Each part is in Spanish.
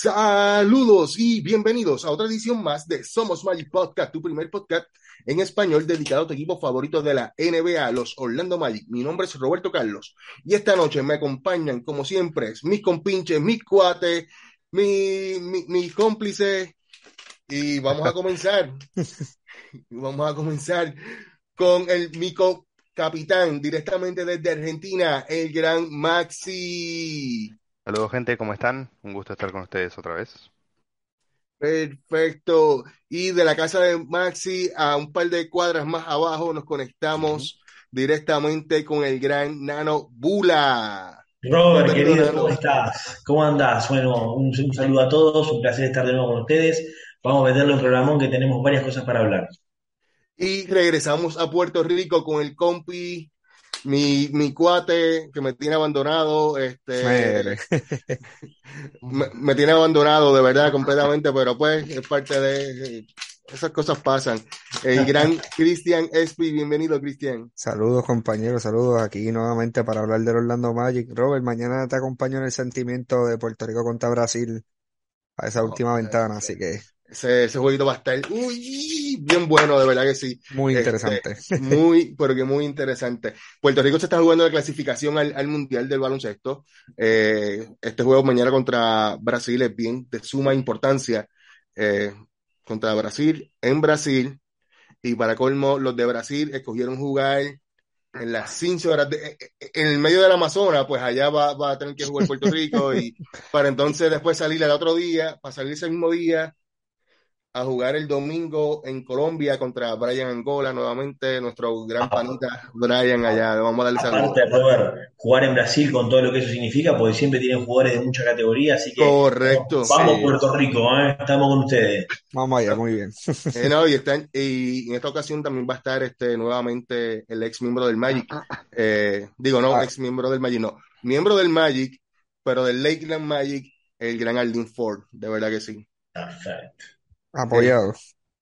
Saludos y bienvenidos a otra edición más de Somos Magic Podcast, tu primer podcast en español dedicado a tu equipo favorito de la NBA, los Orlando Magic. Mi nombre es Roberto Carlos y esta noche me acompañan, como siempre, mis compinches, mis cuates, mis mi, mi cómplices y vamos a comenzar. vamos a comenzar con el mico capitán directamente desde Argentina, el gran Maxi. Saludos gente, ¿cómo están? Un gusto estar con ustedes otra vez. Perfecto. Y de la casa de Maxi a un par de cuadras más abajo nos conectamos directamente con el gran Nano Bula. Robert, querido, ¿cómo estás? ¿Cómo andás? Bueno, un, un saludo a todos, un placer estar de nuevo con ustedes. Vamos a meterle un programón que tenemos varias cosas para hablar. Y regresamos a Puerto Rico con el compi mi, mi cuate que me tiene abandonado, este, me, me, tiene abandonado de verdad completamente, pero pues es parte de esas cosas pasan. El gran Cristian Espi, bienvenido Cristian. Saludos compañeros, saludos aquí nuevamente para hablar del Orlando Magic. Robert, mañana te acompaño en el sentimiento de Puerto Rico contra Brasil a esa última ventana, así que ese, ese jueguito va a estar uy, bien bueno, de verdad que sí. Muy interesante. Este, muy, pero que muy interesante. Puerto Rico se está jugando de clasificación al, al Mundial del Baloncesto. Eh, este juego mañana contra Brasil es bien de suma importancia. Eh, contra Brasil, en Brasil. Y para colmo, los de Brasil escogieron jugar en las 15 horas, de, en el medio del Amazonas, pues allá va, va a tener que jugar Puerto Rico y para entonces después salir al otro día, para salir ese mismo día a jugar el domingo en Colombia contra Brian Angola, nuevamente nuestro gran ah. panita Brian allá. Vamos a darle saludos. Robert, jugar en Brasil con todo lo que eso significa, porque siempre tienen jugadores de mucha categoría, así que Correcto. vamos sí. Puerto Rico, ¿eh? estamos con ustedes. Vamos allá, muy bien. Eh, no, y, están, y, en esta ocasión también va a estar este nuevamente el ex miembro del Magic. Eh, digo, no, ah. ex miembro del Magic, no, miembro del Magic, pero del Lakeland Magic, el gran Aldin Ford, de verdad que sí. Perfecto. Apoyado.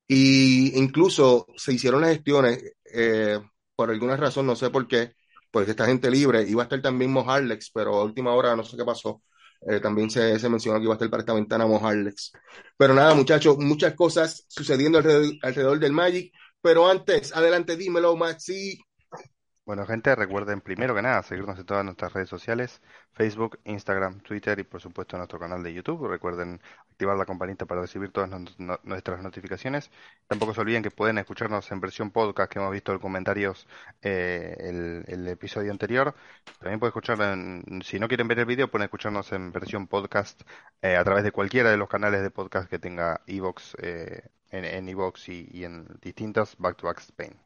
y incluso se hicieron las gestiones, eh, por alguna razón, no sé por qué, porque esta gente libre, iba a estar también Mojarlex, pero a última hora no sé qué pasó. Eh, también se, se, mencionó que iba a estar para esta ventana Mojarlex. Pero nada, muchachos, muchas cosas sucediendo alrededor, alrededor del Magic. Pero antes, adelante, dímelo, Maxi. Bueno, gente, recuerden primero que nada seguirnos en todas nuestras redes sociales, Facebook, Instagram, Twitter y por supuesto nuestro canal de YouTube. Recuerden activar la campanita para recibir todas nuestras notificaciones. Tampoco se olviden que pueden escucharnos en versión podcast, que hemos visto en comentarios eh, el, el, episodio anterior. También pueden escuchar, en, si no quieren ver el video, pueden escucharnos en versión podcast eh, a través de cualquiera de los canales de podcast que tenga Evox, eh, en Evox y, y en distintas Back to Back Spain.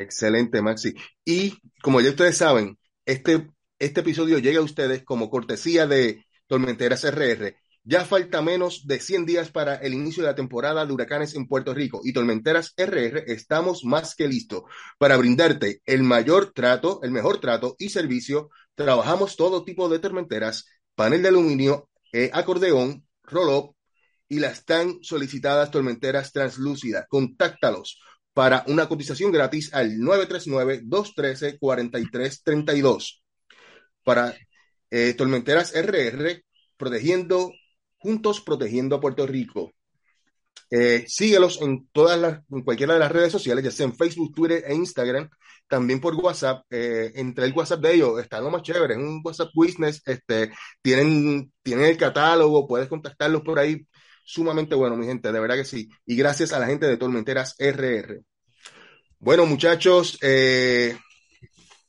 Excelente, Maxi. Y como ya ustedes saben, este, este episodio llega a ustedes como cortesía de Tormenteras RR. Ya falta menos de 100 días para el inicio de la temporada de huracanes en Puerto Rico y Tormenteras RR estamos más que listos para brindarte el mayor trato, el mejor trato y servicio. Trabajamos todo tipo de tormenteras, panel de aluminio, eh, acordeón, roll-up y las tan solicitadas tormenteras translúcidas. Contáctalos para una cotización gratis al 939-213-4332. Para eh, Tormenteras RR, protegiendo, juntos protegiendo a Puerto Rico. Eh, síguelos en todas las, en cualquiera de las redes sociales, ya sea en Facebook, Twitter e Instagram, también por WhatsApp. Eh, entre el WhatsApp de ellos está lo más chévere, es un WhatsApp Business, este, tienen, tienen el catálogo, puedes contactarlos por ahí. Sumamente bueno, mi gente, de verdad que sí. Y gracias a la gente de Tormenteras RR. Bueno, muchachos, eh,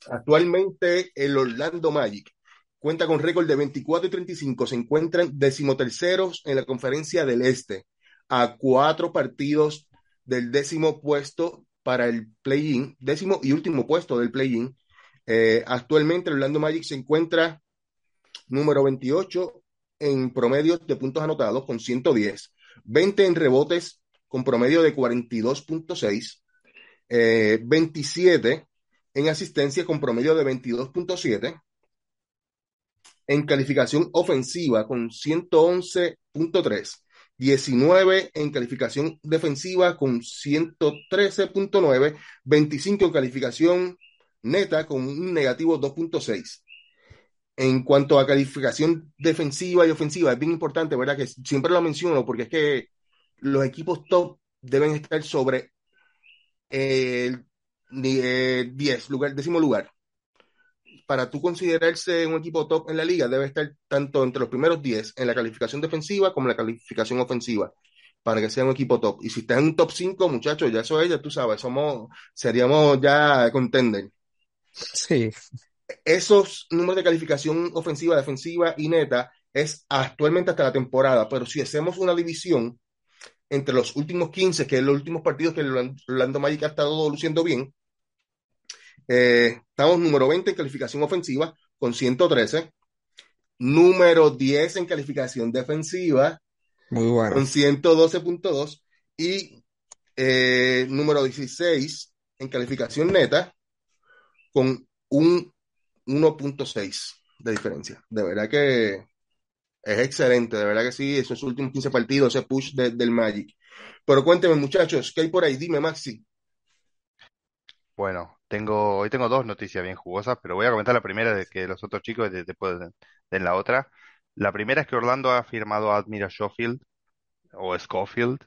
actualmente el Orlando Magic cuenta con récord de 24 y 35. Se encuentran decimoterceros en la conferencia del Este, a cuatro partidos del décimo puesto para el play-in, décimo y último puesto del play-in. Eh, actualmente el Orlando Magic se encuentra número 28 en promedios de puntos anotados con 110, 20 en rebotes con promedio de 42.6, eh, 27 en asistencia con promedio de 22.7, en calificación ofensiva con 111.3, 19 en calificación defensiva con 113.9, 25 en calificación neta con un negativo 2.6. En cuanto a calificación defensiva y ofensiva, es bien importante, ¿verdad? Que siempre lo menciono porque es que los equipos top deben estar sobre el 10, lugar, décimo lugar. Para tú considerarse un equipo top en la liga, debe estar tanto entre los primeros 10 en la calificación defensiva como en la calificación ofensiva, para que sea un equipo top. Y si estás en un top 5, muchachos, ya eso es, ya tú sabes, somos, seríamos ya contender. Sí, Esos números de calificación ofensiva, defensiva y neta es actualmente hasta la temporada, pero si hacemos una división entre los últimos 15, que es los últimos partidos que el Orlando Magic ha estado luciendo bien, eh, estamos número 20 en calificación ofensiva con 113, número 10 en calificación defensiva muy bueno. con 112.2 y eh, número 16 en calificación neta con un 1.6 de diferencia. De verdad que es excelente, de verdad que sí, esos últimos 15 partidos, ese push de- del Magic. Pero cuénteme, muchachos, ¿qué hay por ahí? Dime, Maxi. Bueno, tengo, hoy tengo dos noticias bien jugosas, pero voy a comentar la primera de que los otros chicos de- después den, den la otra. La primera es que Orlando ha firmado a Admira Schofield o Schofield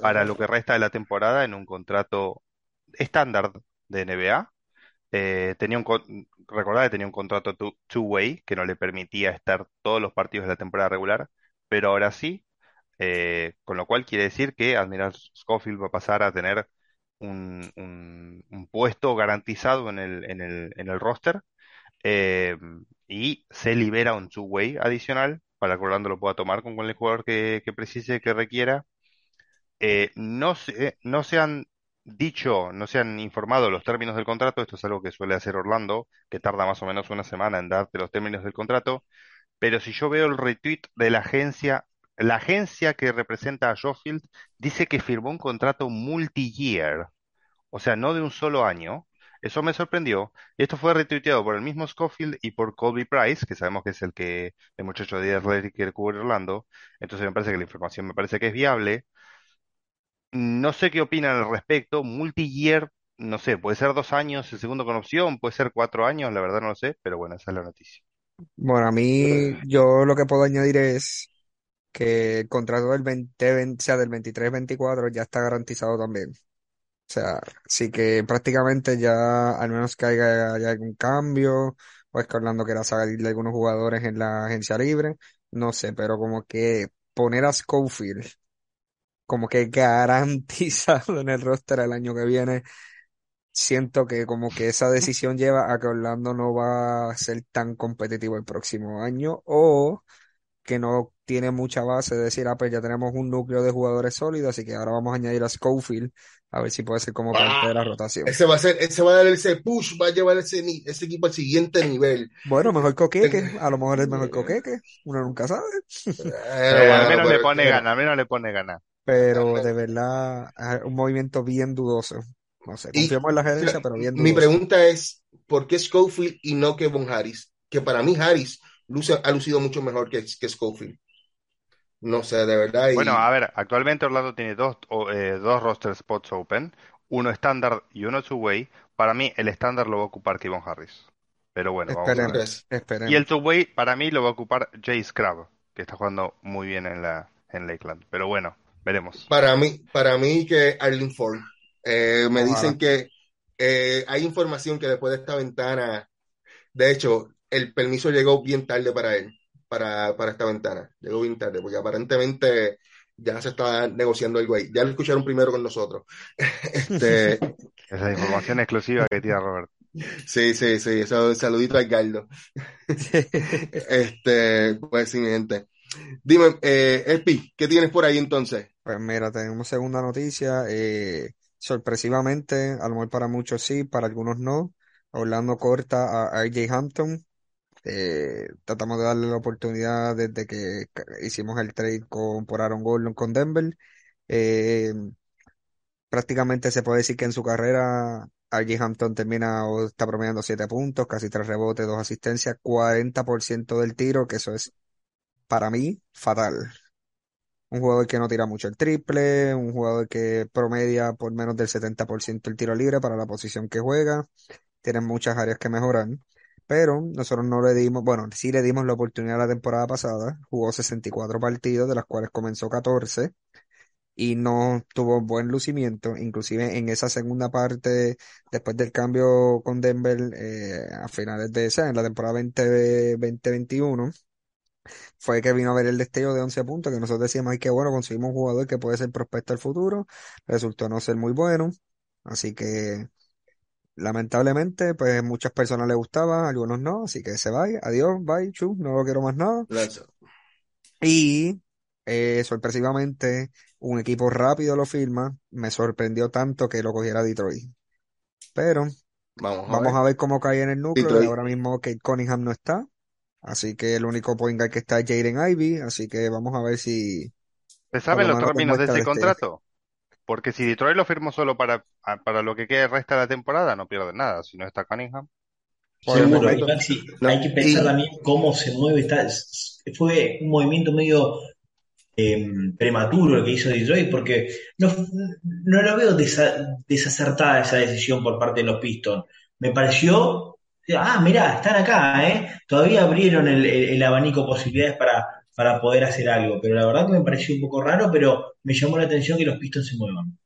para lo que resta de la temporada en un contrato estándar de NBA. Eh, tenía un, recordad que tenía un contrato two- two-way que no le permitía estar todos los partidos de la temporada regular, pero ahora sí, eh, con lo cual quiere decir que Admiral Schofield va a pasar a tener un, un- un puesto garantizado en el, en el, en el roster eh, y se libera un two-way adicional para que Orlando lo pueda tomar con cualquier jugador que, que precise, que requiera. Eh, no se, no se han dicho, no se han informado los términos del contrato, esto es algo que suele hacer Orlando, que tarda más o menos una semana en darte los términos del contrato, pero si yo veo el retweet de la agencia, la agencia que representa a Schofield dice que firmó un contrato multi-year, o sea, no de un solo año. Eso me sorprendió. Esto fue retuiteado por el mismo Schofield y por Colby Price, que sabemos que es el que el muchacho de Athletic que cubre Orlando. Entonces me parece que la información me parece que es viable. No sé qué opinan al respecto. Multi-year, no sé, puede ser dos años el segundo con opción, puede ser cuatro años, la verdad no lo sé, pero bueno, esa es la noticia. Bueno, a mí, yo lo que puedo añadir es que el contrato del 20, 20, o sea, del 23-24 ya está garantizado también. O sea, sí que prácticamente ya, al menos que haya, haya algún cambio, o es que Orlando quiera salirle algunos jugadores en la agencia libre, no sé, pero como que poner a Schofield como que garantizado en el roster el año que viene, siento que como que esa decisión lleva a que Orlando no va a ser tan competitivo el próximo año o que no tiene mucha base de decir, ah, pues ya tenemos un núcleo de jugadores sólidos, así que ahora vamos a añadir a Schofield a ver si puede ser como parte de la rotación. Ese va a ser, ese va a dar ese push, va a llevar ese, ese equipo al siguiente nivel. Bueno, mejor Coqueque, a lo mejor es mejor Coqueque, uno nunca sabe, Pero Eh, al bueno, menos le pero pone que- gana, al menos le pone gana. Pero de verdad es un movimiento bien dudoso. No sé, Y- confiamos en la gerencia, pero bien Mi dudoso. pregunta es, ¿por qué Schofield y no Kevin Harris? Que para mí Harris luce- ha lucido mucho mejor que, que Schofield. No sé, de verdad. y- Bueno, a ver, actualmente Orlando tiene dos, o, eh, dos roster spots open, uno estándar y uno two-way. Para mí el estándar lo va a ocupar Kevon Harris. Pero bueno, vamos a ver. Esperemos. Y el two-way para mí lo va a ocupar Jay Scrub, que está jugando muy bien en la en Lakeland. Pero bueno, veremos. Para mí, para mí que Arlene Ford. Eh, me Ojalá. dicen que eh, hay información que después de esta ventana, de hecho, el permiso llegó bien tarde para él, para, para esta ventana. Llegó bien tarde, porque aparentemente ya se está negociando el güey. Ya lo escucharon primero con nosotros. Este, Esa información exclusiva que tira Robert. sí, sí, sí. Eso, saludito a Edgardo. Este, pues sí, mi gente. Dime, eh, Espi, ¿qué tienes por ahí entonces? Pues mira, tenemos segunda noticia. Eh, sorpresivamente, a lo mejor para muchos sí, para algunos no. Orlando corta a RJ Hampton. Eh, tratamos de darle la oportunidad desde que hicimos el trade con, por Aaron Gordon con Denver. Eh, prácticamente se puede decir que en su carrera RJ Hampton termina o está promediando 7 puntos, casi 3 rebotes, 2 asistencias, 40% del tiro, que eso es para mí fatal. Un jugador que no tira mucho el triple, un jugador que promedia por menos del 70% el tiro libre para la posición que juega. Tiene muchas áreas que mejorar. Pero nosotros no le dimos, bueno, sí le dimos la oportunidad la temporada pasada. Jugó 64 partidos, de las cuales comenzó 14 y no tuvo buen lucimiento, inclusive en esa segunda parte, después del cambio con Denver eh, a finales de esa, en la temporada 2021, fue que vino a ver el destello de 11 puntos, que nosotros decíamos, ay, qué bueno, conseguimos un jugador que puede ser prospecto al futuro, resultó no ser muy bueno, así que lamentablemente, pues muchas personas le gustaba, algunos no, así que se va, adiós, bye, chu, no lo quiero más nada. Y eh, sorpresivamente, un equipo rápido lo firma, me sorprendió tanto que lo cogiera Detroit. Pero Vamos a vamos ver. a ver cómo cae en el núcleo, y ahora mismo Kate Cunningham no está, así que el único point guard que está es Jaden Ivey, así que vamos a ver si ¿Se saben lo los términos de ese destello. contrato? Porque si Detroit lo firmó solo para, para lo que quede resta de la temporada, no pierde nada. Si no está Cunningham, Seguro, y Maxi, No, hay que pensar y también cómo se mueve. Está, fue un movimiento medio eh, prematuro el que hizo Detroit, porque no, no lo veo desa- desacertada esa decisión por parte de los Pistons. Me pareció, ah, mirá, están acá, ¿eh? Todavía abrieron el, el- el abanico de posibilidades para, para poder hacer algo, pero la verdad que me pareció un poco raro, pero me llamó la atención que los Pistons se muevan.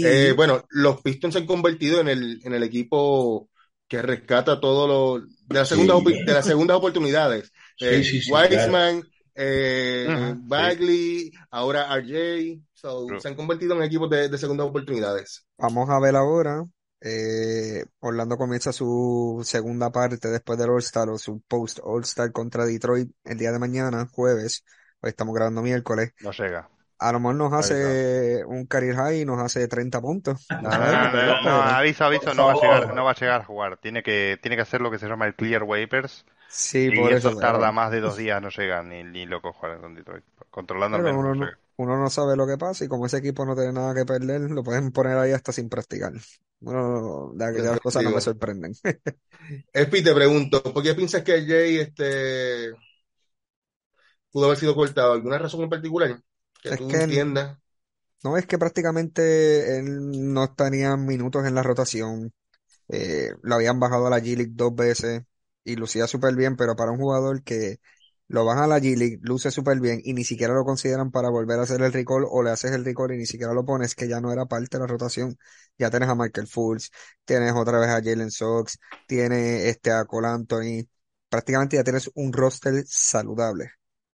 Eh, y bueno, los Pistons se han convertido en el, en el equipo que rescata todo lo de las segundas, Sí, de las segundas oportunidades. sí, Eh, sí, claro. Wiseman, eh. Bagley, ahora RJ, so, se han convertido en equipos de, de segundas oportunidades. vamos a ver ahora, eh, Orlando comienza su segunda parte después del All-Star o su post All-Star contra Detroit el día de mañana, jueves, hoy estamos grabando miércoles. no llega. A lo mejor nos hace un career high y nos hace 30 puntos. No aviso, aviso, no va a llegar, no va a llegar a jugar. Tiene que, tiene que hacer lo que se llama el clear waivers sí, y por eso eso, tarda pero, más de dos días, no llega ni, ni loco jugar con Detroit. Controlando menos no no, llega. Uno no sabe lo que pasa y como ese equipo no tiene nada que perder, lo pueden poner ahí hasta sin practicar. Bueno, las cosas no me sorprenden. Espi, te pregunto, ¿por qué piensas que RJ este, pudo haber sido cortado? ¿Alguna razón en particular que Es tú que entiendas? no es que prácticamente él no tenía minutos en la rotación. Eh, lo habían bajado a la G-League dos veces y lucía súper bien, pero para un jugador que lo baja a la G-League, luce súper bien y ni siquiera lo consideran para volver a hacer el recall o le haces el recall y ni siquiera lo pones, que ya no era parte de la rotación. Ya tienes a Michael Fultz, tienes otra vez a Jalen Sox, tienes este a Cole Anthony, prácticamente ya tienes un roster saludable.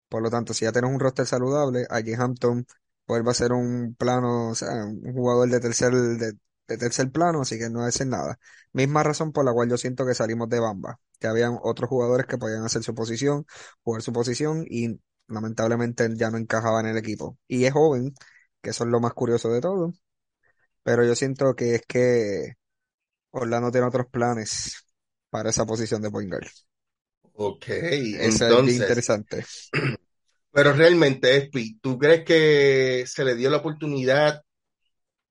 Por lo tanto, si ya tienes un roster saludable, allí Hampton vuelve a ser un plano, o sea, un jugador de tercer, de, de tercer plano, así que no es nada. Misma razón por la cual yo siento que salimos de Bamba, que habían otros jugadores que podían hacer su posición, jugar su posición y lamentablemente ya no encajaba en el equipo. Y es joven, que eso es lo más curioso de todo, pero yo siento que es que Orlando tiene otros planes para esa posición de point guard. Ok, Eso es entonces, interesante. pero realmente, Espi, ¿tú crees que se le dio la oportunidad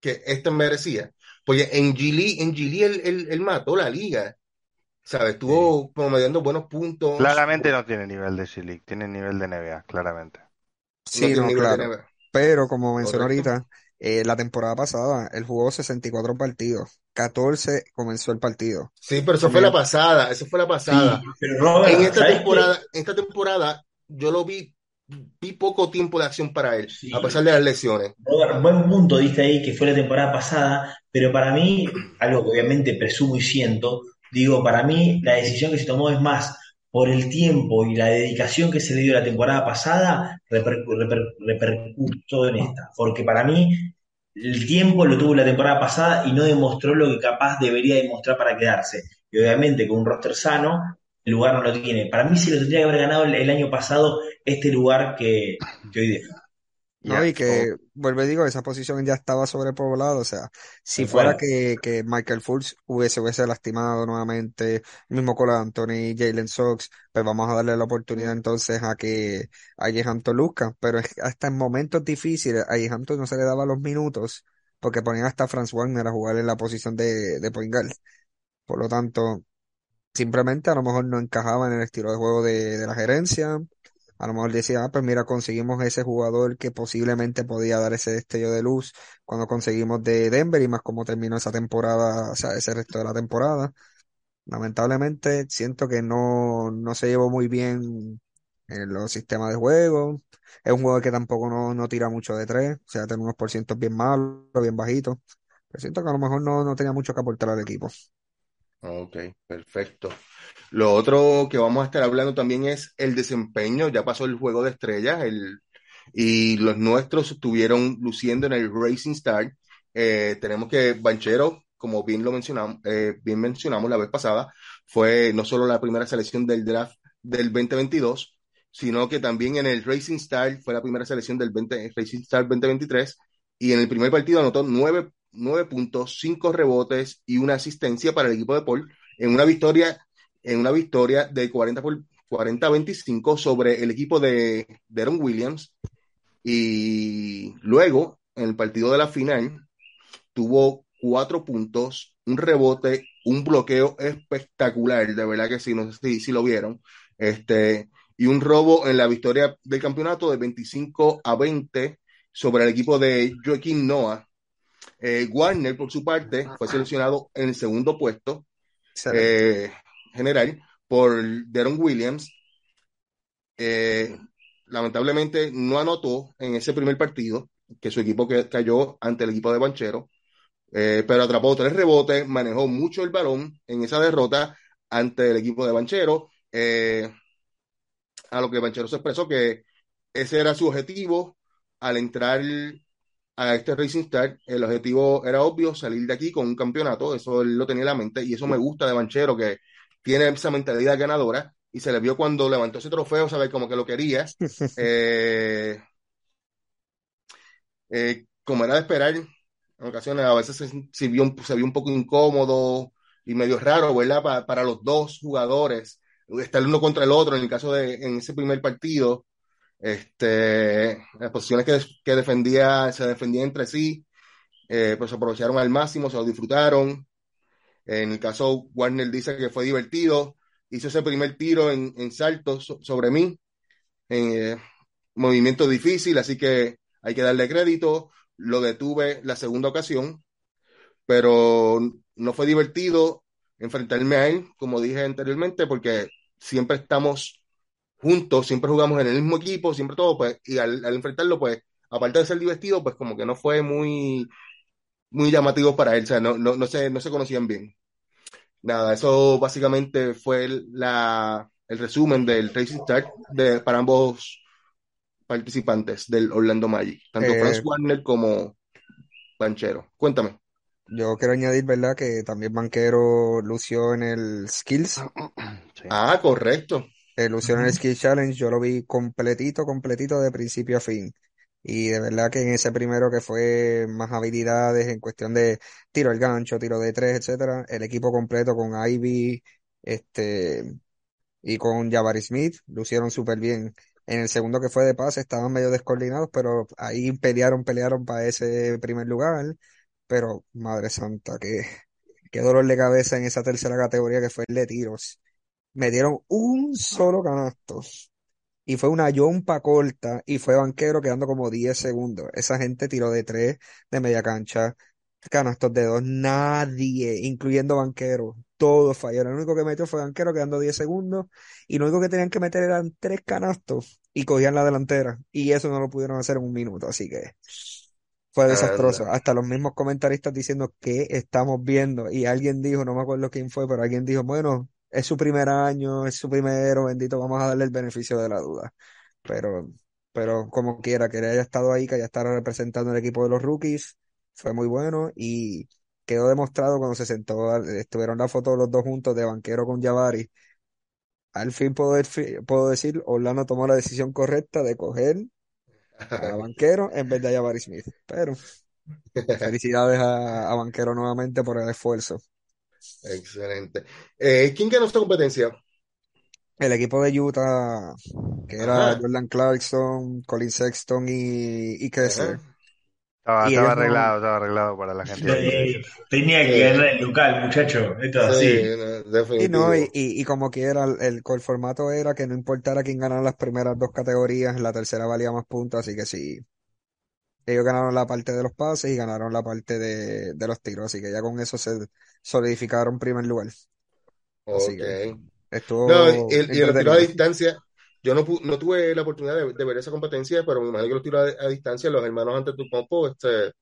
que este merecía? Porque en Gili, en Gili él, él- él mató la liga, ¿sabes? Estuvo promediando buenos puntos, Claramente no tiene nivel de G-League, tiene nivel de NBA, claramente. Sí, no, claro. Pero como mencioné ahorita, eh, la temporada pasada él jugó 64 partidos, 14 comenzó el partido. Sí, pero eso fue la pasada, eso fue la Sí, pasada. En esta temporada, en esta temporada, yo lo vi, vi poco tiempo de acción para él, a pesar de las lesiones. Robert, buen punto diste ahí, que fue la temporada pasada, pero para mí, algo que obviamente presumo y siento, digo, para mí la decisión que se tomó es más por el tiempo y la dedicación que se le dio la temporada pasada, reper- reper- repercutó en esta, porque para mí el tiempo lo tuvo la temporada pasada y no demostró lo que capaz debería demostrar para quedarse. Y obviamente con un roster sano, el lugar no lo tiene. Para mí se lo tendría que haber ganado el, el año pasado este lugar que, que hoy deja. No, y que, vuelvo y digo, esa posición ya estaba sobrepoblada, o sea, si fuera que, que Michael Fultz hubiese, hubiese lastimado nuevamente, el mismo Cole Anthony, Jalen Sox, pues vamos a darle la oportunidad entonces a que a luzca, pero es que hasta en momentos difíciles a no se le daba los minutos, porque ponían hasta a Franz Wagner a jugar en la posición de, de point guard. Por lo tanto, simplemente a lo mejor no encajaba en el estilo de juego de, de la gerencia. A lo mejor decía, ah, pues mira, conseguimos ese jugador que posiblemente podía dar ese destello de luz cuando conseguimos de Denver y más como terminó esa temporada, o sea, ese resto de la temporada. Lamentablemente siento que no, no se llevó muy bien en los sistemas de juego. Es un juego que tampoco no, no tira mucho de tres, o sea, tiene unos porcientos bien malos, bien bajitos. Pero siento que a lo mejor no, no tenía mucho que aportar al equipo. Ok, perfecto. Lo otro que vamos a estar hablando también es el desempeño. Ya pasó el juego de estrellas el, y los nuestros estuvieron luciendo en el Racing Star. Eh, tenemos que Banchero, como bien lo mencionamos, eh, bien mencionamos la vez pasada, fue no solo la primera selección del draft del 2022, sino que también en el Racing Star fue la primera selección del 20, Racing Star 2023 y en el primer partido anotó nueve, nueve puntos, cinco rebotes y una asistencia para el equipo de Paul en una victoria, en una victoria de 40 por 40-25 sobre el equipo de Deron Williams. Y luego, en el partido de la final, tuvo cuatro puntos, un rebote, un bloqueo espectacular, de verdad que sí, no sé si, si lo vieron. Este, y un robo en la victoria del campeonato de 25 a 20 sobre el equipo de Joaquín Noah. Eh, Warner, por su parte, fue seleccionado en el segundo puesto eh, general por Deron Williams. Eh, lamentablemente no anotó en ese primer partido, que su equipo cayó ante el equipo de Banchero, eh, pero atrapó tres rebotes, manejó mucho el balón en esa derrota ante el equipo de Banchero, eh, a lo que Banchero se expresó que ese era su objetivo al entrar a este Racing Star. El objetivo era obvio, salir de aquí con un campeonato, eso él lo tenía en la mente y eso me gusta de Banchero, que tiene esa mentalidad ganadora y se le vio cuando levantó ese trofeo, saber como que lo quería. Eh, eh, como era de esperar, en ocasiones a veces se, se vio, un- se vio un poco incómodo y medio raro, ¿verdad? Pa- para los dos jugadores, estar uno contra el otro en el caso de en ese primer partido, este, las posiciones que, que defendía, se defendían entre sí, eh, pues se aprovecharon al máximo, se lo disfrutaron. En el caso, Warner dice que fue divertido, hizo ese primer tiro en, en salto so- sobre mí, eh, movimiento difícil, así que hay que darle crédito. Lo detuve la segunda ocasión, pero no fue divertido enfrentarme a él, como dije anteriormente, porque siempre estamos juntos, siempre jugamos en el mismo equipo, siempre todo, pues, y al, al enfrentarlo, pues, aparte de ser divertido, pues como que no fue muy, muy llamativo para él, o sea, no, no, no se, no se conocían bien. Nada, eso básicamente fue el, la, el resumen del Racing Start de, para ambos participantes del Orlando Magic, tanto Eh, Franz Warner como Banchero. Cuéntame. yo quiero añadir, ¿verdad? Que también Banquero lució en el Skills, Sí. Ah, correcto. eh, lució en el. Skills Challenge, yo lo vi completito, completito de principio a fin. Y de verdad que en ese primero que fue más habilidades en cuestión de tiro al gancho, tiro de tres, etcétera, el equipo completo con Ivy, este, y con Jabari Smith lucieron súper bien. En el segundo que fue de pase estaban medio descoordinados, pero ahí pelearon, pelearon para ese primer lugar. Pero, madre santa, qué, qué dolor de cabeza en esa tercera categoría que fue el de tiros. Me dieron un solo canasto y fue una yompa corta y fue banquero quedando como 10 segundos. Esa gente tiró de tres de media cancha, canastos de dos, nadie, incluyendo banquero, todos fallaron. El único que metió fue banquero quedando 10 segundos y lo único que tenían que meter eran tres canastos y cogían la delantera y eso no lo pudieron hacer en un minuto, así que fue desastroso. Hasta los mismos comentaristas diciendo que estamos viendo y alguien dijo, no me acuerdo quién fue, pero alguien dijo, bueno, es su primer año, es su primero, bendito, vamos a darle el beneficio de la duda. Pero, pero como quiera, que haya estado ahí, que haya estado representando el equipo de los rookies, fue muy bueno y quedó demostrado cuando se sentó, estuvieron la foto los dos juntos de banquero con Jabari. Al fin puedo, decir, Orlando tomó la decisión correcta de coger a Banquero en vez de a Jabari Smith. Pero felicidades a Banquero nuevamente por el esfuerzo. Excelente. Eh, ¿quién ganó esta competencia? El equipo de Utah, que era Ajá, Jordan Clarkson, Colin Sexton y, y Kessler. Estaba, Y estaba no, arreglado, estaba arreglado para la gente. Eh, tenía que Sí, ganar el local, muchacho. Esto es sí, así. no, y no, y, y como quiera, el, el, el formato era que no importara quién ganara las primeras dos categorías, la tercera valía más puntos, así que sí, ellos ganaron la parte de los pases y ganaron la parte de, de los tiros, así que ya con eso se solidificaron primer lugar. Así Ok. que No, estuvo y, y los tiros a distancia, yo no, no tuve la oportunidad de, de ver esa competencia, pero me imagino que los tiros a, a distancia, los hermanos ante tu compo, este,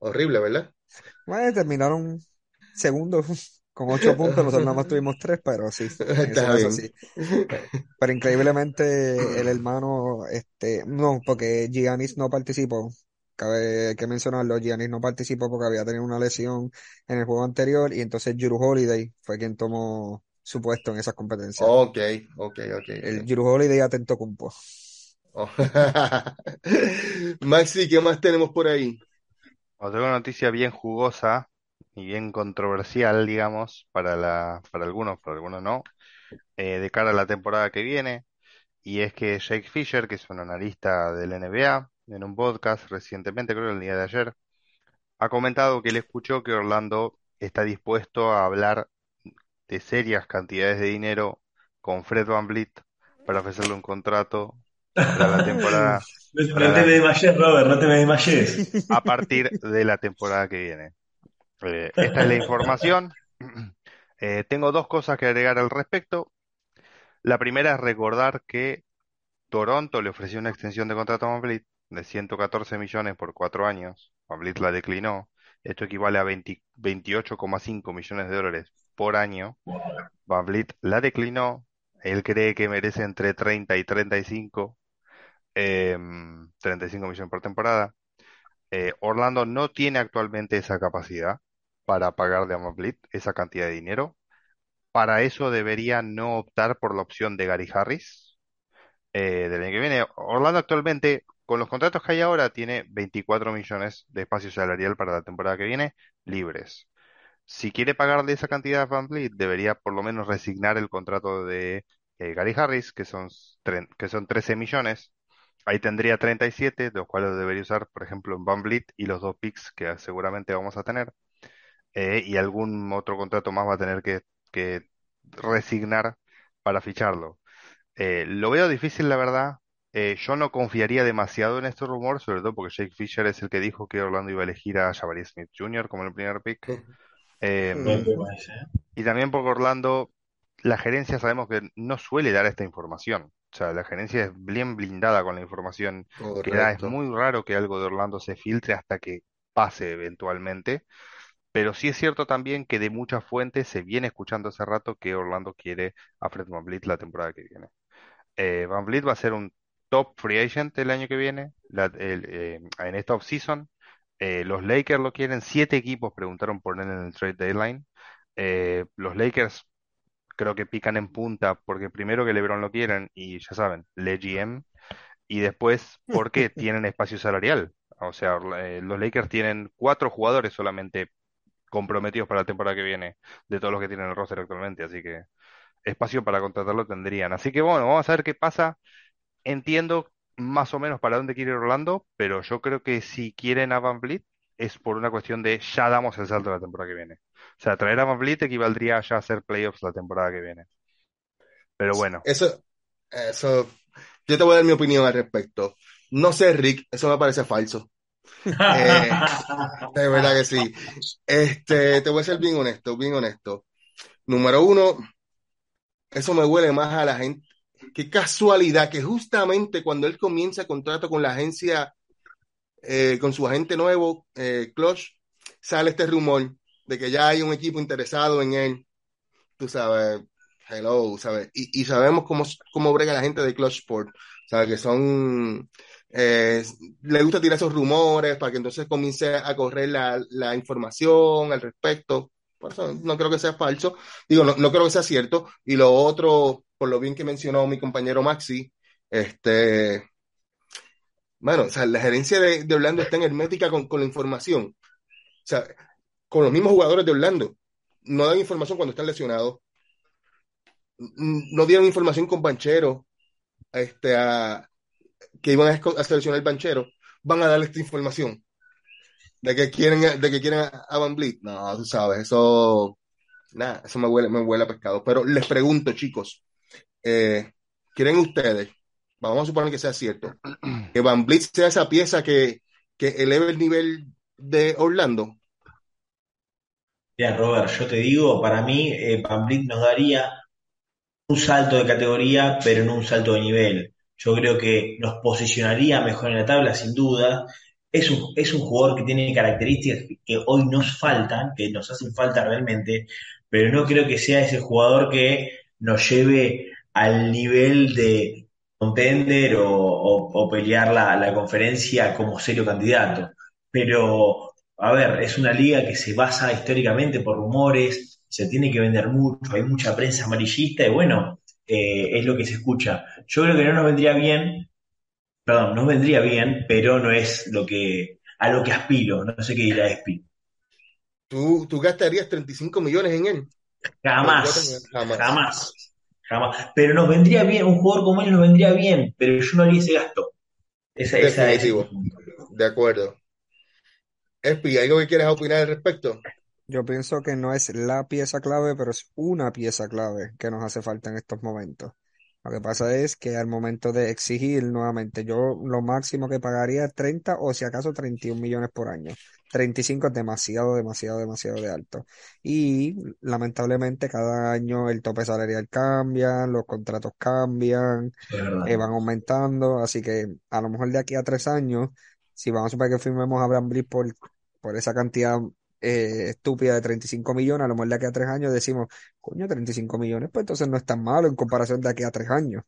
horrible, ¿verdad? Bueno, terminaron segundos con ocho puntos, nosotros nada más tuvimos tres, pero caso sí. Pero increíblemente el hermano, este, no, porque Giannis no participó. Cabe que mencionarlo, Giannis no participó porque había tenido una lesión en el juego anterior y entonces Jrue Holiday fue quien tomó su puesto en esas competencias. Ok, ok, ok, El. Jrue Holiday atento cumpo. Oh. Maxi, ¿qué más tenemos por ahí? Os tengo una noticia bien jugosa y bien controversial, digamos, para la, para algunos, para algunos no, eh, de cara a la temporada que viene. Y es que Jake Fisher, que es un analista del NBA, en un podcast recientemente, creo que el día de ayer, ha comentado que él escuchó que Orlando está dispuesto a hablar de serias cantidades de dinero con Fred VanVleet para ofrecerle un contrato para la temporada, No, para no te la, me desmayes, Robert, no te me desmayes. a partir de la temporada que viene. Eh, esta es la información. Eh, tengo dos cosas que agregar al respecto. La primera es recordar que Toronto le ofreció una extensión de contrato a VanVleet de 114 millones por cuatro años. VanVleet la declinó. Esto equivale a 20 28,5 millones de dólares por año. VanVleet la declinó. Él cree que merece entre 30 y 35, eh, 35 millones por temporada. Eh, Orlando no tiene actualmente esa capacidad para pagar de VanVleet esa cantidad de dinero. Para eso debería no optar por la opción de Gary Harris eh, del año que viene. Orlando actualmente, con los contratos que hay ahora, tiene 24 millones de espacio salarial para la temporada que viene libres. Si quiere pagarle esa cantidad a Van Vliet, debería por lo menos resignar el contrato de eh, Gary Harris, que son, que son 13 millones. Ahí tendría 37, de los cuales debería usar, por ejemplo, en Van Vliet y los dos picks que seguramente vamos a tener. Eh, y algún otro contrato más va a tener que, que resignar para ficharlo. Eh, lo veo difícil, la verdad. Eh, yo no confiaría demasiado en este rumor, sobre todo porque Jake Fisher es el que dijo que Orlando iba a elegir a Jabari Smith Jr. como el primer pick. Eh, ¿eh? y también porque Orlando, la gerencia sabemos que no suele dar esta información. O sea, la gerencia es bien blindada con la información que da. Es muy raro que algo de Orlando se filtre hasta que pase eventualmente. Pero sí es cierto también que de muchas fuentes se viene escuchando hace rato que Orlando quiere a Fred VanVleet la temporada que viene. Eh, Van Vliet va a ser un top free agent el año que viene, la- el, eh, en esta offseason. Eh, los Lakers lo quieren, siete equipos preguntaron por él en el trade deadline. Eh, los Lakers creo que pican en punta porque primero que LeBron lo quieren y ya saben, le GM, y después porque tienen espacio salarial. O sea, eh, los Lakers tienen cuatro jugadores solamente comprometidos para la temporada que viene de todos los que tienen el roster actualmente, así que espacio para contratarlo tendrían. Así que bueno, vamos a ver qué pasa. Entiendo más o menos para dónde quiere ir Orlando, pero yo creo que si quieren a Van Vliet es por una cuestión de ya damos el salto la temporada que viene. O sea, traer a Van Vliet equivaldría a ya hacer playoffs la temporada que viene. Pero bueno, Eso, eso, yo te voy a dar mi opinión al respecto. No sé, Rick, eso me parece falso. Eh, de verdad que sí. Este, te voy a ser bien honesto, bien honesto. Número uno, eso me huele más a la gente. Qué casualidad que justamente cuando él comienza contrato con la agencia, eh, con su agente nuevo, eh, Clutch, sale este rumor de que ya hay un equipo interesado en él. Tú sabes, hello, ¿sabes? Y, sabemos cómo, cómo brega la gente de Clutch Sport, ¿sabes? Que son, eh, le gusta tirar esos rumores para que entonces comience a correr la, la información al respecto. Por eso no creo que sea falso. Digo, no, no creo que sea cierto. Y lo otro, por lo bien que mencionó mi compañero Maxi, este, Mano, o sea, la gerencia de, de Orlando está en hermética con, con la información. O sea, con los mismos jugadores de Orlando. No dan información cuando están lesionados. No dieron información con Banchero este, a, que iban a, seleccionar el Banchero. Van a darle esta información de que quieren, de que quieren a Van Vliet. No, tú sabes, eso, nada, eso me huele, me huele a pescado. Pero les pregunto, chicos, eh, ¿quieren ustedes, vamos a suponer que sea cierto, que Van Vliet sea esa pieza que, que eleve el nivel de Orlando? Mira, Robert, yo te digo, para mí, eh, Van nos daría un salto de categoría, pero no un salto de nivel. Yo creo que nos posicionaría mejor en la tabla, sin duda. Es un, es un jugador que tiene características que hoy nos faltan, que nos hacen falta realmente, pero no creo que sea ese jugador que nos lleve al nivel de contender o, o- pelear la, la conferencia como serio candidato. Pero, a ver, es una liga que se basa históricamente por rumores, se tiene que vender mucho, hay mucha prensa amarillista y bueno, eh, es lo que se escucha. Yo creo que no nos vendría bien, perdón, nos vendría bien, pero no es lo que, a lo que aspiro, no sé qué dirá Espi. ¿Tú, tú gastarías 35 millones en él? Jamás, Jamás. jamás, jamás. Pero nos vendría bien, un jugador como él nos vendría bien, pero yo no haría ese gasto. Esa, esa, Definitivo. punto. De acuerdo. Espi, ¿algo que quieras opinar al respecto? Yo pienso que no es la pieza clave, pero es una pieza clave que nos hace falta en estos momentos. Lo que pasa es que al momento de exigir nuevamente, yo lo máximo que pagaría es 30 o si acaso 31 millones por año. 35 es demasiado, demasiado, demasiado de alto. Y lamentablemente cada año el tope salarial cambia, los contratos cambian, eh, van aumentando, así que a lo mejor de aquí a tres años, si vamos a suponer que firmemos a Bliss por, por esa cantidad eh, estúpida de 35 millones, a lo mejor de aquí a tres años decimos, coño, 35 millones, pues entonces no es tan malo en comparación de aquí a tres años.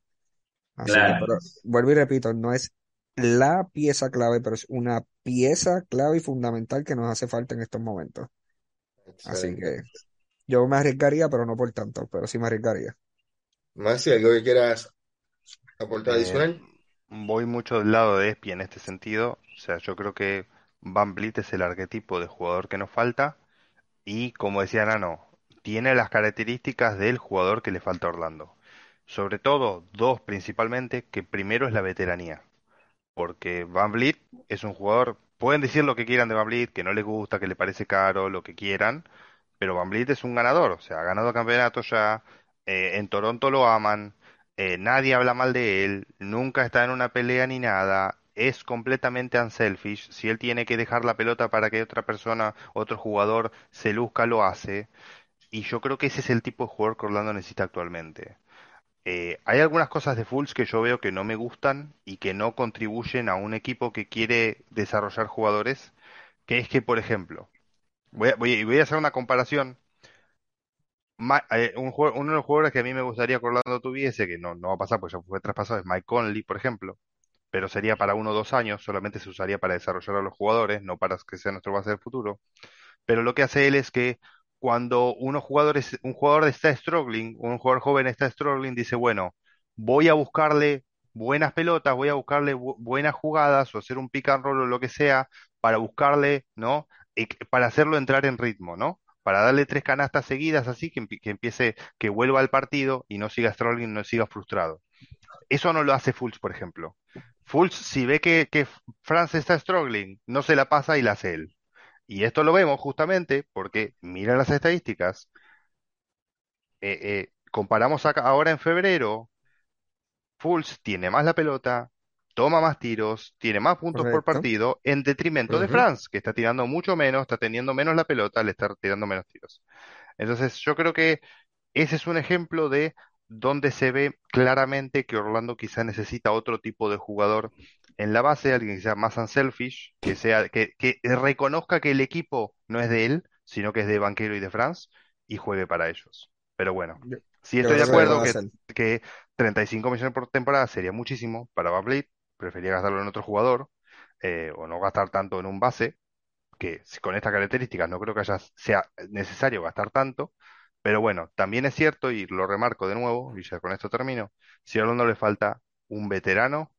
Así que, Claro. pero vuelvo y repito, no es la pieza clave, pero es una pieza clave y fundamental que nos hace falta en estos momentos. Así que yo me arriesgaría, pero no por tanto, pero sí me arriesgaría. Más, ¿algo que quieras aportar Eh, adicional? voy mucho del lado de Espi en este sentido. O sea, yo creo que Van Vliet es el arquetipo de jugador que nos falta. Y como decía Nano, tiene las características del jugador que le falta a Orlando. Sobre todo, dos principalmente, que primero es la veteranía. Porque Van Vliet es un jugador, pueden decir lo que quieran de Van Vliet, que no les gusta, que le parece caro, lo que quieran, pero Van Vliet es un ganador, o sea, ha ganado campeonatos ya, eh, en Toronto lo aman, eh, nadie habla mal de él, nunca está en una pelea ni nada, es completamente unselfish, si él tiene que dejar la pelota para que otra persona, otro jugador se luzca, lo hace, y yo creo que ese es el tipo de jugador que Orlando necesita actualmente. Eh, hay algunas cosas de Fultz que yo veo que no me gustan y que no contribuyen a un equipo que quiere desarrollar jugadores, que es que, por ejemplo, voy a, voy a- hacer una comparación. Eh, un uno de los jugadores que a mí me gustaría que Orlando tuviese, que no, no va a pasar porque ya fue traspasado, es Mike Conley, por ejemplo, pero sería para uno o dos años, solamente se usaría para desarrollar a los jugadores, no para que sea nuestro base del futuro. Pero lo que hace él es que cuando jugadores, un jugador está struggling, un jugador joven está struggling, dice, bueno, voy a buscarle buenas pelotas, voy a buscarle bu- buenas jugadas o hacer un pick and roll o lo que sea para buscarle, ¿no? Para hacerlo entrar en ritmo, ¿no? Para darle tres canastas seguidas así que, que empiece, que vuelva al partido y no siga struggling, no siga frustrado. Eso no lo hace Fultz, por ejemplo. Fultz, si ve que, que Franz está struggling, no se la pasa y la hace él. Y esto lo vemos justamente porque, mira las estadísticas, eh, eh, comparamos acá, ahora en febrero, Fultz tiene más la pelota, toma más tiros, tiene más puntos por partido, en detrimento de. Franz, que está tirando mucho menos, está teniendo menos la pelota, le está tirando menos tiros. Entonces, yo creo que ese es un ejemplo de donde se ve claramente que Orlando quizá necesita otro tipo de jugador en la base, alguien que sea más unselfish, que sea, que, que reconozca que el equipo no es de él, sino que es de Banquero y de Franz, y juegue para ellos. Pero bueno, Yo, sí estoy de acuerdo que, que 35 millones por temporada sería muchísimo para Van Vliet, prefería gastarlo en otro jugador, eh, o no gastar tanto en un base, que si- con estas características no creo que haya, sea necesario gastar tanto, pero bueno, también es cierto, y lo remarco de nuevo, y ya con esto termino, si a Orlando le falta un veterano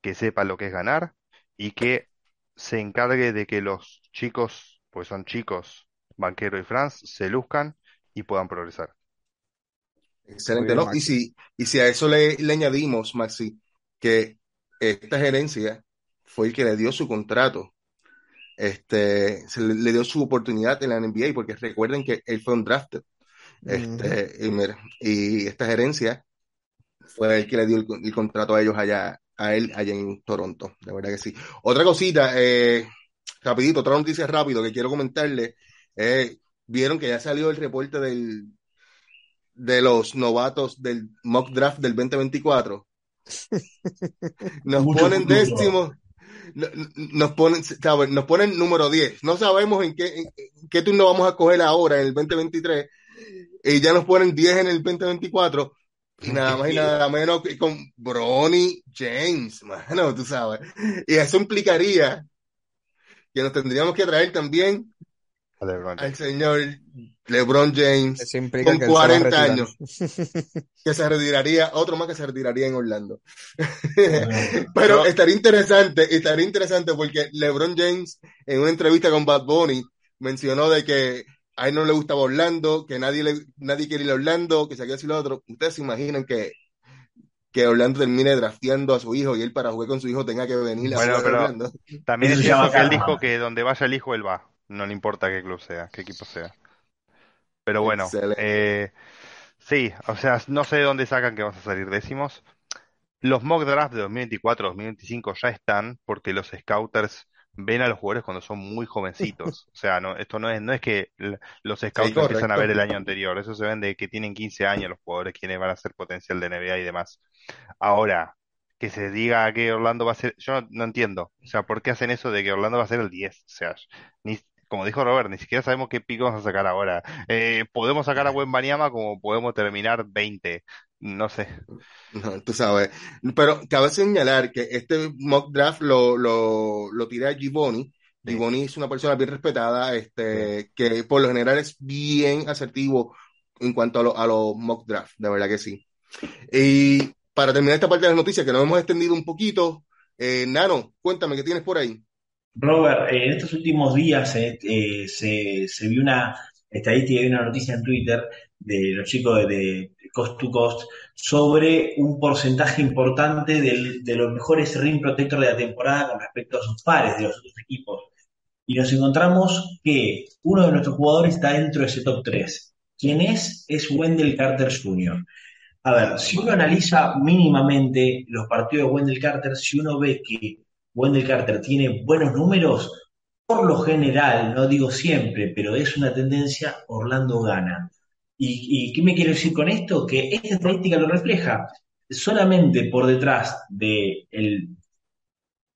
que sepa lo que es ganar y que se encargue de que los chicos, pues son chicos, Banquero y Franz, se luzcan y puedan progresar. Excelente, ¿no? Y si, y si a eso le, le añadimos, Maxi, que esta gerencia fue el que le dio su contrato, este, se le, le dio su oportunidad en la NBA, porque recuerden que él fue un drafted. Este, y, mira, y esta gerencia fue el que le dio el, el contrato a ellos allá, a él allá en Toronto, de verdad que sí. Otra cosita, eh, rapidito, otra noticia rápido que quiero comentarle, eh, vieron que ya salió el reporte del, de los novatos del mock draft del 2024. Nos Mucho ponen futuro. no- nos ponen, ¿sabes? nos ponen número 10. No sabemos en qué, en qué turno vamos a coger ahora en el 2023. Y ya nos ponen 10 en el 2024. Y nada más y nada menos que con Bronny James, mano, tú sabes. Y eso implicaría que nos tendríamos que traer también LeBron al señor LeBron James con que él se va a 40 retirar. años, que se retiraría, otro más que se retiraría en Orlando. Bueno, Pero Yo- estaría interesante, estaría interesante porque LeBron James en una entrevista con Bad Bunny mencionó de que a él no le gustaba Orlando, que nadie le, nadie quiere ir a Orlando, que se quiere decir lo otro. Ustedes se imaginan que, que Orlando termine drafteando a su hijo y él para jugar con su hijo tenga que venir a Bueno, jugar a pero- Orlando. También se llama cierto que él karma. dijo que donde vaya el hijo, él va. No le importa qué club sea, qué equipo sea. Pero bueno, eh, sí, o sea, no sé de dónde sacan que vamos a salir décimos. Los mock drafts de 2024, 2025 ya están porque los scouters ven a los jugadores cuando son muy jovencitos. O sea, no, esto no es, no es que los scouts empiezan a ver el año anterior. Eso se ven de que tienen 15 años los jugadores quienes van a ser potencial de NBA y demás. Ahora, que se diga que Orlando va a ser, yo no, no entiendo. O sea, ¿por qué hacen eso de que Orlando va a ser el 10? O sea, ni, como dijo Robert, ni siquiera sabemos qué pico vamos a sacar ahora. Eh, podemos sacar a Wembanyama como podemos terminar 20. No sé. No, tú sabes. Pero cabe señalar que este mock draft lo, lo, lo tira Givoni. Sí. Givoni es una persona bien respetada, este, que por lo general es bien asertivo en cuanto a, lo- a los mock draft, de verdad que sí. Y para terminar esta parte de las noticias, que nos hemos extendido un poquito, eh, Nano, cuéntame qué tienes por ahí. Robert, en estos últimos días eh, eh, se, se vio una estadística y una noticia en Twitter de los chicos de, Coast to Coast sobre un porcentaje importante de los mejores rim protectors de la temporada con respecto a sus pares de los otros equipos. Y nos encontramos que uno de nuestros jugadores está dentro de ese top 3. ¿Quién es? Es Wendell Carter Jr. A ver, si uno analiza mínimamente los partidos de Wendell Carter, si uno ve que Wendell Carter tiene buenos números, por lo general, no digo siempre, pero es una tendencia, Orlando gana. ¿Y, qué me quiero decir con esto? Que esta estadística lo refleja. Solamente por detrás del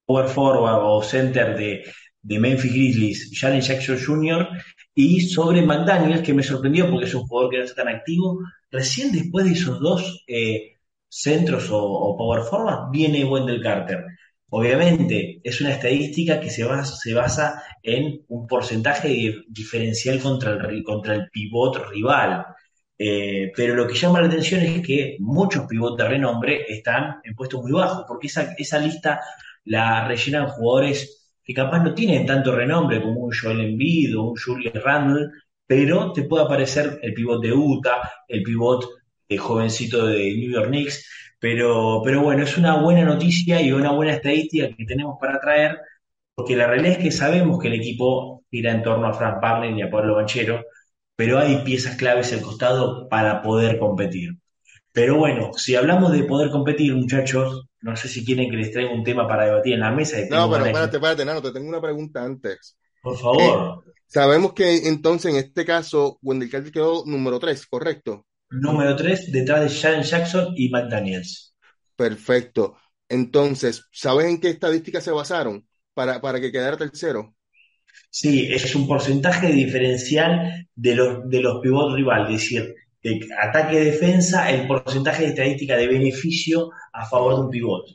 power forward o center de, Memphis Grizzlies, Jalen Jackson Jr., y sobre McDaniels, que me sorprendió porque es un jugador que no está tan activo, recién después de esos dos eh, centros o, o power forward, viene Wendell Carter. Obviamente, es una estadística que se basa, se basa en un porcentaje diferencial contra el, contra el pivot rival. Eh, pero lo que llama la atención es que muchos pivots de renombre están en puestos muy bajos, porque esa, esa lista la rellenan jugadores que capaz no tienen tanto renombre como un Joel Embiid o un Julius Randle, pero te puede aparecer el pivot de Utah, el pivot eh, jovencito de New York Knicks, pero, pero bueno, es una buena noticia y una buena estadística que tenemos para traer, porque la realidad es que sabemos que el equipo gira en torno a Frank Barney y a Pablo Banchero, pero hay piezas claves al costado para poder competir. Pero bueno, si hablamos de poder competir, muchachos, no sé si quieren que les traiga un tema para debatir en la mesa. y No, pero espérate, espérate, Nano, te tengo una pregunta antes. Por favor, Sabemos que entonces en este caso Wendell Carter quedó número 3, ¿correcto? Número 3, detrás de Jalen Jackson y McDaniels. Perfecto. Entonces, ¿sabes en qué estadísticas se basaron para, para que quedara tercero? Sí, es un porcentaje diferencial de los, de los pivots rival, es decir, de ataque-defensa, el porcentaje de estadística de beneficio a favor de un pivot.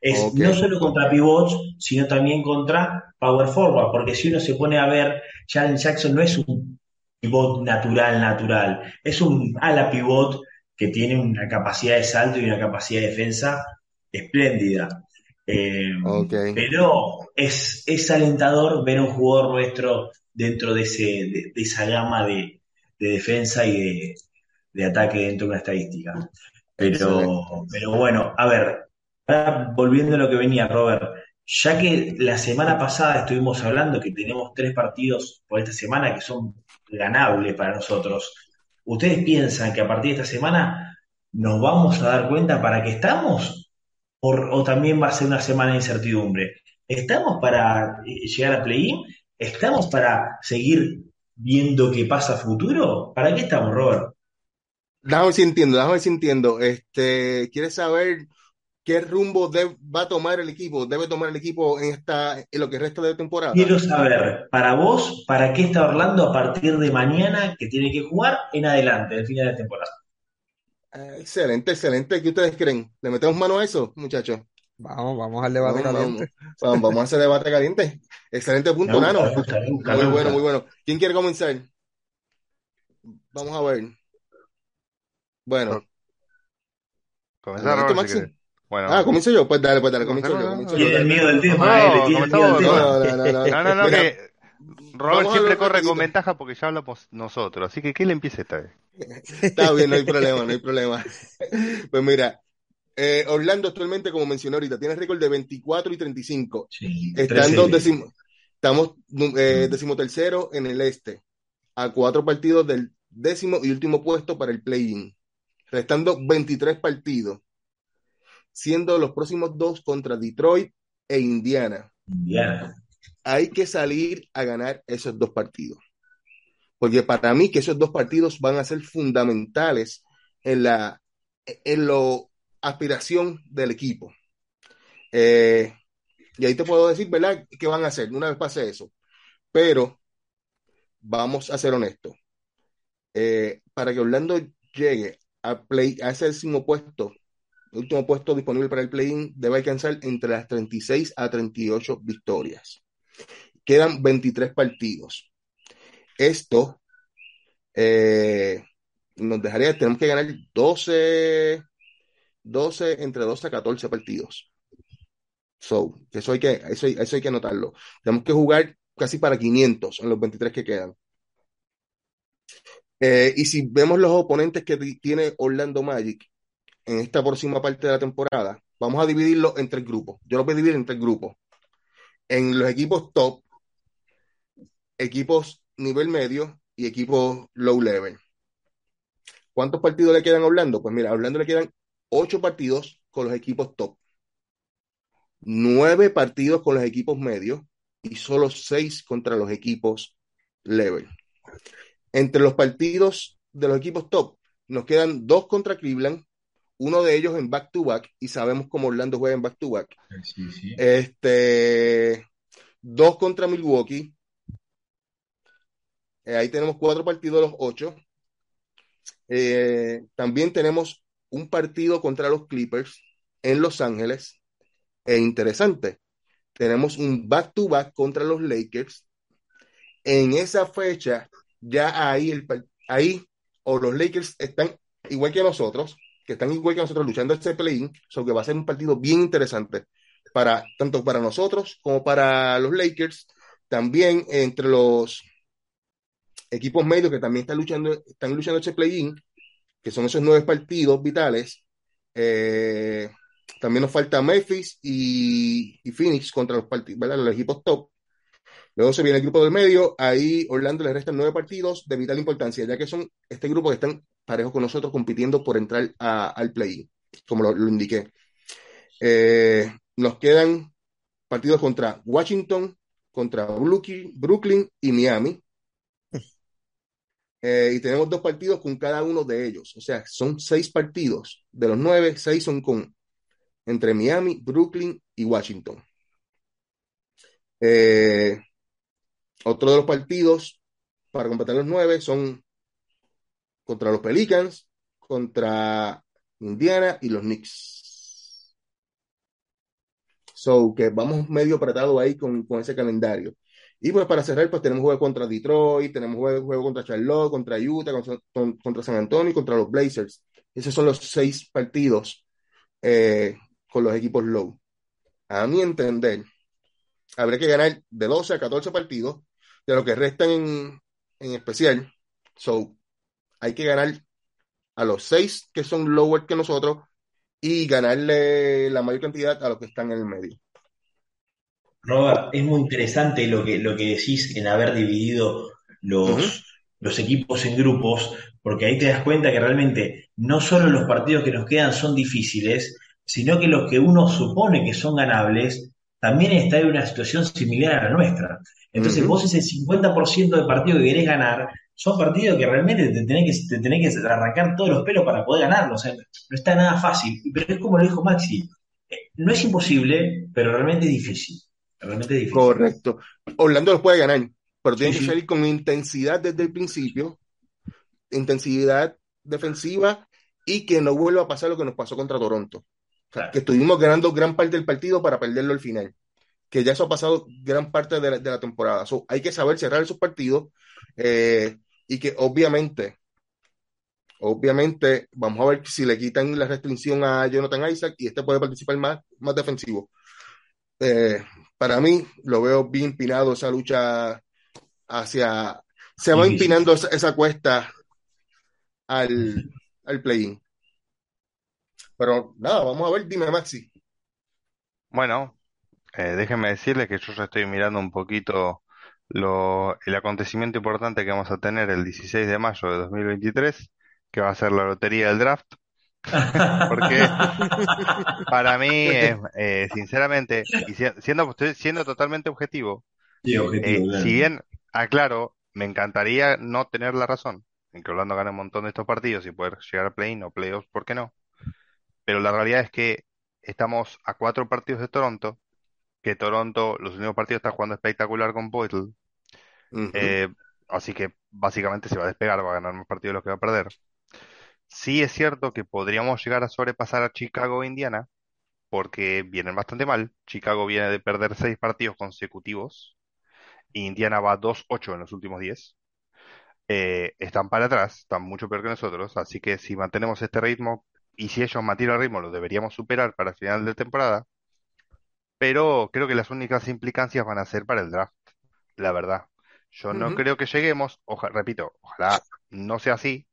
Es no solo contra pivots, sino también contra power forward, porque si uno se pone a ver, Jalen Jackson no es un pivot natural, natural, es un ala pivot que tiene una capacidad de salto y una capacidad de defensa espléndida. Eh, pero es, es alentador ver a un jugador nuestro dentro de, ese, de, esa gama de, defensa y de, ataque dentro de una estadística. Pero, pero bueno, a ver, volviendo a lo que venía, Robert, ya que la semana pasada estuvimos hablando que tenemos tres partidos por esta semana que son ganables para nosotros, ¿ustedes piensan que a partir de esta semana nos vamos a dar cuenta para qué estamos? ¿O, también va a ser una semana de incertidumbre? ¿Estamos para eh, llegar a play-in? ¿Estamos para seguir viendo qué pasa a futuro? ¿Para qué estamos, Robert? Déjame ver si entiendo, déjame ver si entiendo. Este, ¿quieres saber qué rumbo va a tomar el equipo? ¿Debe tomar el equipo en esta, en lo que resta de temporada? Quiero saber, para vos, ¿para qué está Orlando a partir de mañana que tiene que jugar en adelante, el final de temporada? Eh, excelente, excelente. ¿Qué ustedes creen? ¿Le metemos mano a eso, muchachos? Vamos, vamos al debate caliente. Vamos, vamos, a hacer debate caliente. Excelente punto, Nano. muy bueno, muy bueno. ¿Quién quiere comenzar? Vamos a ver. Bueno. Comenzar si bueno. Ah, comienzo yo. Pues dale, pues dale, comienzo yo. Comienzo yo. el miedo del tema, no, no, no, no, no, que Robert siempre corre con ventaja porque ya hablamos nosotros, así que que le empiece esta vez. Está bien, no hay problema, no hay problema. Pues mira, eh, Orlando actualmente, como mencioné ahorita, tiene récord de 24 y 35. Sí, Estando decimo, estamos eh, decimotercero en el este, a cuatro partidos del décimo y último puesto para el play-in, restando 23 partidos, siendo los próximos dos contra Detroit e Indiana. Indiana. Hay que salir a ganar esos dos partidos. Porque para mí que esos dos partidos van a ser fundamentales en la en lo aspiración del equipo. Eh, y ahí te puedo decir, ¿verdad? ¿Qué van a hacer una vez pase eso? Pero vamos a ser honestos. Eh, para que Orlando llegue a, play, a ese décimo puesto, el último puesto disponible para el play-in, debe alcanzar entre las 36 a 38 victorias. Quedan 23 partidos. Esto eh, nos dejaría, tenemos que ganar 12, 12, entre 12 a 14 partidos. So, eso hay que, eso, eso hay que anotarlo. Tenemos que jugar casi para 500 en los 23 que quedan. Eh, y si vemos los oponentes que tiene Orlando Magic en esta próxima parte de la temporada, vamos a dividirlo en tres grupos. Yo lo voy a dividir en tres grupos. En los equipos top, equipos nivel medio y equipos low level. ¿Cuántos partidos le quedan a Orlando? Pues mira, a Orlando le quedan ocho partidos con los equipos top, nueve partidos con los equipos medios y solo seis contra los equipos level. Entre los partidos de los equipos top, nos quedan dos contra Cleveland, uno de ellos en back-to-back, y sabemos cómo Orlando juega en back-to-back. Este, dos contra Milwaukee. Eh, ahí tenemos cuatro partidos de los ocho. Eh, también tenemos un partido contra los Clippers en Los Ángeles. E interesante, tenemos un back-to-back contra los Lakers. En esa fecha ya ahí, el, ahí o los Lakers están igual que nosotros, que están igual que nosotros luchando este play-in, que va a ser un partido bien interesante para tanto para nosotros como para los Lakers, también entre los equipos medios que también están luchando, están luchando este play-in, que son esos nueve partidos vitales. Eh, también nos falta Memphis y, Phoenix contra los, los equipos top. Luego se viene el grupo del medio, ahí Orlando le restan nueve partidos de vital importancia, ya que son este grupo que están parejos con nosotros compitiendo por entrar al play, como lo, indiqué. Eh, nos quedan partidos contra Washington, contra Brooklyn y Miami. Eh, y tenemos dos partidos con cada uno de ellos. O sea, son seis partidos. De los nueve, seis son con entre Miami, Brooklyn y Washington. Eh, otro de los partidos para completar los nueve son contra los Pelicans, contra Indiana y los Knicks. So, que vamos medio apretado ahí con, ese calendario. Y pues para cerrar, pues tenemos juego contra Detroit, tenemos juego, contra Charlotte, contra Utah, contra, San Antonio y contra los Blazers. Esos son los seis partidos eh, con los equipos low. a mi entender, habría que ganar de 12 a 14 partidos, de lo que restan en, en especial. So, hay que ganar a los 6 que son lower que nosotros y ganarle la mayor cantidad a los que están en el medio. Robert, es muy interesante lo que, lo que decís en haber dividido los, los equipos en grupos, porque ahí te das cuenta que realmente no solo los partidos que nos quedan son difíciles, sino que los que uno supone que son ganables, también está en una situación similar a la nuestra. Entonces vos ese 50% de partidos que querés ganar, son partidos que realmente te tenés que, te tenés que arrancar todos los pelos para poder ganarlos. O sea, no está nada fácil. Pero es como lo dijo Maxi, eh, no es imposible, pero realmente es difícil. Realmente es difícil. Correcto. Orlando los puede ganar, pero tiene Sí, que sí. salir con intensidad desde el principio, intensidad defensiva y que no vuelva a pasar lo que nos pasó contra Toronto. Claro. que estuvimos ganando gran parte del partido para perderlo al final. Que ya eso ha pasado gran parte de la, de la temporada. So, hay que saber cerrar esos partidos eh, y que obviamente, obviamente, vamos a ver si le quitan la restricción a Jonathan Isaac y este puede participar más, más defensivo. Eh, para mí, lo veo bien empinado esa lucha hacia. Se va empinando esa, esa cuesta al, al play-in. Pero nada, vamos a ver, dime Maxi. Bueno, eh, déjenme decirles que yo ya estoy mirando un poquito lo, el acontecimiento importante que vamos a tener el 16 de mayo de 2023, que va a ser la lotería del draft. Porque para mí, eh, eh, sinceramente, y si- siendo, siendo totalmente objetivo, Sí, eh, objetivo, claro. si bien, aclaro, me encantaría no tener la razón en que Orlando gane un montón de estos partidos y poder llegar a play-in o playoffs, ¿por qué no? Pero la realidad es que estamos a cuatro partidos de Toronto, que Toronto, los únicos partidos está jugando espectacular con Ujú. eh, así que básicamente se va a despegar, va a ganar más partidos de los que va a perder. Sí es cierto que podríamos llegar a sobrepasar a Chicago e Indiana, porque vienen bastante mal. Chicago viene de perder seis partidos consecutivos, Indiana va 2-8 en los últimos 10. Eh, están para atrás, están mucho peor que nosotros, así que si mantenemos este ritmo, y si ellos mantienen el ritmo, lo deberíamos superar para el final de temporada, pero creo que las únicas implicancias van a ser para el draft, la verdad. Yo no creo que lleguemos, oja- repito, ojalá no sea así,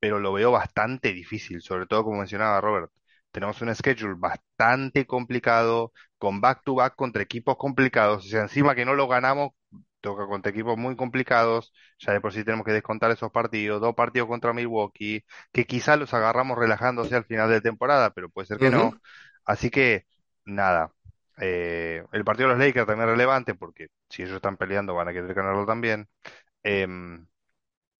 pero lo veo bastante difícil, sobre todo como mencionaba Robert. Tenemos un schedule bastante complicado, con back-to-back contra equipos complicados, o sea, encima que no lo ganamos, toca contra equipos muy complicados, ya de por sí tenemos que descontar esos partidos, dos partidos contra Milwaukee, que quizá los agarramos relajándose al final de temporada, pero puede ser que no. Así que, nada. Eh, el partido de los Lakers también es relevante porque si ellos están peleando van a querer ganarlo también. Em,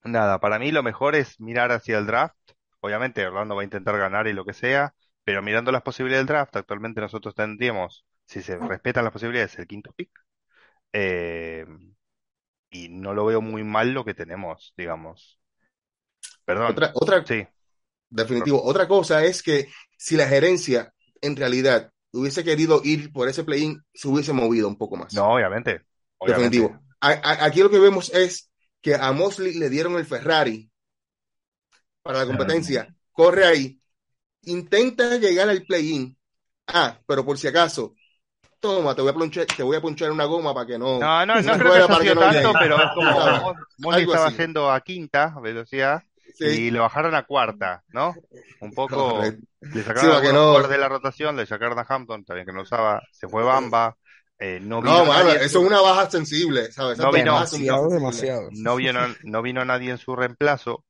nada, para mí lo mejor es mirar hacia el draft. Obviamente Orlando va a intentar ganar y lo que sea, pero mirando las posibilidades del draft, actualmente nosotros tendríamos, si se respetan las posibilidades, el quinto pick. Em, y no lo veo muy mal lo que tenemos, digamos. Perdón, Otra, otra, sí, definitivo. Otra cosa es que si la gerencia en realidad hubiese querido ir por ese play-in, se hubiese movido un poco más. no, obviamente, obviamente. Definitivo. A- a- aquí lo que vemos es que a Mosley le dieron el Ferrari para la competencia. Corre ahí. Intenta llegar al play-in. Ah, pero por si acaso, toma, te voy a ponchar, te voy a ponchar una goma para que no. No, no, no creo que para sido no tanto, llegue. pero es como ¿Sabes? Mo- Mosley Algo estaba así. yendo a quinta velocidad Sí, y le bajaron a cuarta, ¿no? Un poco, le sacaron algunos no. de la rotación, le sacaron a Hampton, bien que no lo usaba, se fue Bamba, eh, no No, vino mano, nadie en eso su, es una baja sensible, ¿sabes? No vino, Demasiado, no vino, no vino nadie en su reemplazo.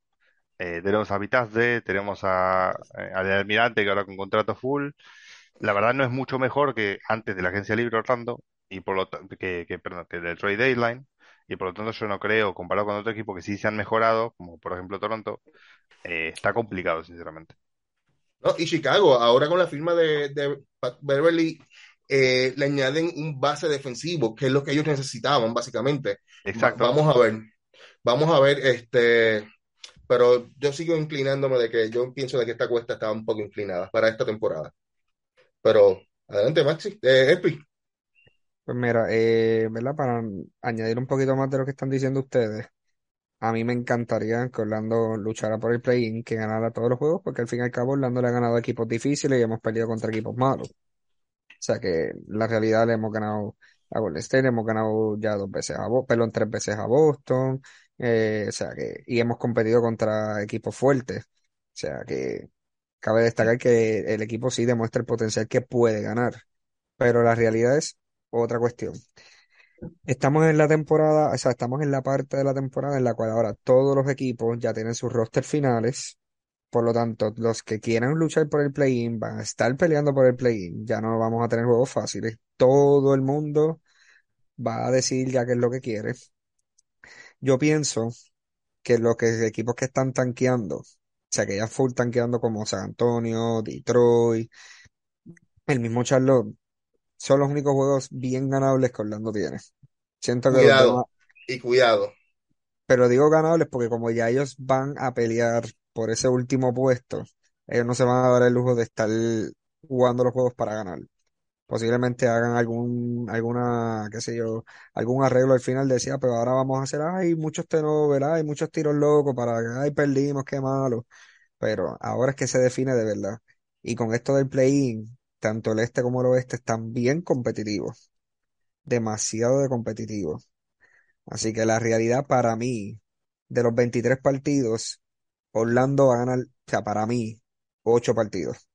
Eh, tenemos a Vitazde, tenemos a, eh, al Almirante que ahora con contrato full. La verdad no es mucho mejor que antes de la agencia libre Orlando y por lo que, que, perdón, que del trade deadline y por lo tanto yo no creo comparado con otro equipo que sí se han mejorado como por ejemplo Toronto eh, está complicado sinceramente ¿no? Y Chicago, ahora con la firma de, de Pat Beverly, eh, le añaden un base defensivo, que es lo que ellos necesitaban, básicamente. Exacto vamos a ver, vamos a ver, este, pero yo sigo inclinándome de que yo pienso de que esta cuesta está un poco inclinada para esta temporada. Pero adelante, Maxi, eh, Espi. Pues mira, eh, ¿verdad? Para añadir un poquito más de lo que están diciendo ustedes, a mí me encantaría que Orlando luchara por el play-in, que ganara todos los juegos, porque al fin y al cabo Orlando le ha ganado equipos difíciles y hemos perdido contra equipos malos. sea que la realidad le hemos ganado a Golden State, le hemos ganado ya dos veces a Boston, perdón, tres veces a Boston, eh, o sea que, y hemos competido contra equipos fuertes. O sea que cabe destacar que el equipo sí demuestra el potencial que puede ganar. Pero la realidad es otra cuestión. Estamos en la temporada, o sea, estamos en la parte de la temporada en la cual ahora todos los equipos ya tienen sus roster finales. Por lo tanto, los que quieran luchar por el play-in van a estar peleando por el play-in. Ya no vamos a tener juegos fáciles. Todo el mundo va a decir ya qué es lo que quiere. Yo pienso que los que, equipos que están tanqueando, sea, que ya full tanqueando como San Antonio, Detroit, el mismo Charlotte, son los únicos juegos bien ganables que Orlando tiene. Siento que Cuidado, demás, y cuidado. pero digo ganables porque como ya ellos van a pelear por ese último puesto, ellos no se van a dar el lujo de estar jugando los juegos para ganar. Posiblemente hagan algún, alguna, qué sé yo, algún arreglo al final decía, pero ahora vamos a hacer, ay, muchos tenovers, hay muchos tiros locos para, ay, perdimos, qué malo. Pero ahora es que se define de verdad. Y con esto del play-in, tanto el este como el oeste están bien competitivos, demasiado de competitivos. Así que la realidad para mí, de los 23 partidos, Orlando va a ganar, o sea, para mí, 8 partidos.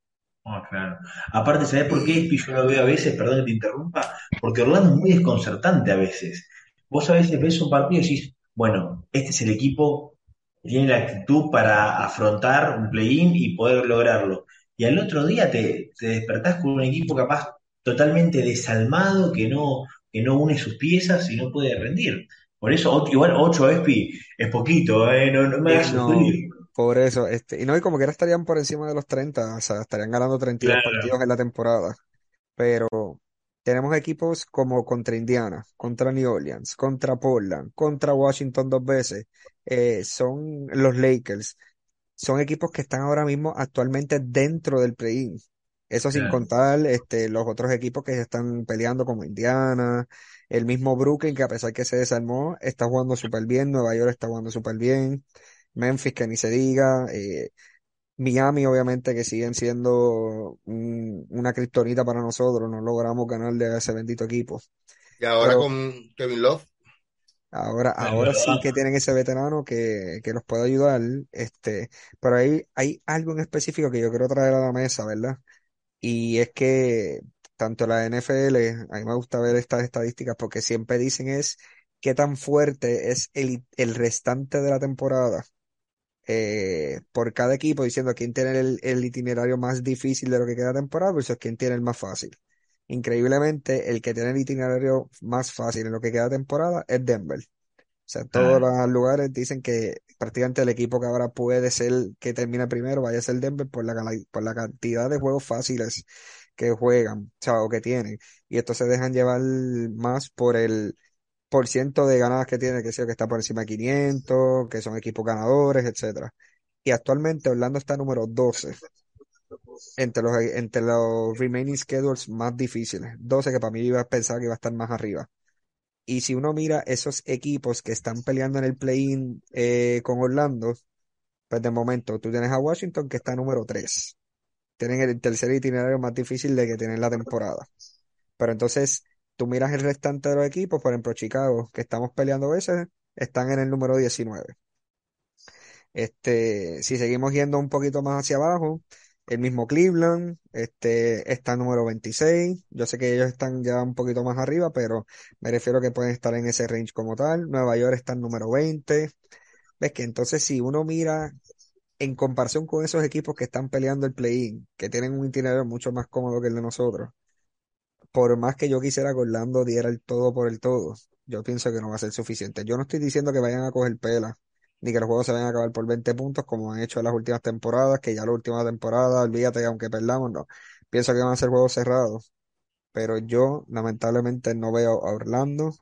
Ah, claro. Aparte, ¿sabes por qué Espi, yo lo veo a veces? Perdón que te interrumpa, porque Orlando es muy desconcertante a veces. Vos a veces ves un partido y decís, bueno, este es el equipo que tiene la actitud para afrontar un play-in y poder lograrlo. Y al otro día te, te despertás con un equipo capaz totalmente desalmado, que no, que no une sus piezas y no puede rendir. Por eso, igual 8 Espi es poquito, ¿eh? No, no me hagas No, sufrir. Por eso, este, y no, y como quiera estarían por encima de los 30, o sea, estarían ganando 32 Claro, partidos en la temporada. Pero tenemos equipos como contra Indiana, contra New Orleans, contra Portland, contra Washington dos veces, eh, son los Lakers, son equipos que están ahora mismo actualmente dentro del play-in. Eso sin contar este, los otros equipos que están peleando como Indiana, el mismo Brooklyn que a pesar que se desarmó, está jugando súper bien, Nueva York está jugando súper bien, Memphis que ni se diga, eh, Miami obviamente que siguen siendo un- una kriptonita para nosotros, no logramos ganarle a ese bendito equipo. Y ahora Pero con Kevin Love, Ahora, ahora sí que tienen ese veterano que, que los puede ayudar, este, pero hay, hay algo en específico que yo quiero traer a la mesa, ¿verdad? Y es que tanto la NFL, a mí me gusta ver estas estadísticas porque siempre dicen es qué tan fuerte es el, el restante de la temporada eh, por cada equipo, diciendo quién tiene el, el itinerario más difícil de lo que queda temporada versus quién tiene el más fácil. Increíblemente, el que tiene el itinerario más fácil en lo que queda temporada es Denver. O sea, todos Claro. los lugares dicen que prácticamente el equipo que ahora puede ser que termine primero vaya a ser Denver por la, por la cantidad de juegos fáciles que juegan, o sea, o que tienen. Y estos se dejan llevar más por el por ciento de ganadas que tiene, que sea que está por encima de 500, que son equipos ganadores, etcétera. Y actualmente Orlando está número 12 entre los, entre los remaining schedules más difíciles. 12 que para mí iba a pensar que iba a estar más arriba. Y si uno mira esos equipos que están peleando en el play-in eh, con Orlando, pues de momento tú tienes a Washington que está número 3. Tienen el tercer itinerario más difícil de que tienen la temporada. Pero entonces tú miras el restante de los equipos, por ejemplo Chicago, que estamos peleando a veces, están en el número 19. Este, si seguimos yendo un poquito más hacia abajo, el mismo Cleveland, este, está número 26. Yo sé que ellos están ya un poquito más arriba, pero me refiero que pueden estar en ese range como tal. Nueva York está en número 20. Ves que entonces si uno mira en comparación con esos equipos que están peleando el play-in, que tienen un itinerario mucho más cómodo que el de nosotros, por más que yo quisiera que Orlando diera el todo por el todo, yo pienso que no va a ser suficiente. Yo no estoy diciendo que vayan a coger pela, ni que los juegos se vayan a acabar por 20 puntos como han hecho en las últimas temporadas, que ya la última temporada, olvídate, aunque perdamos, no. Pienso que van a ser juegos cerrados, pero yo lamentablemente no veo a Orlando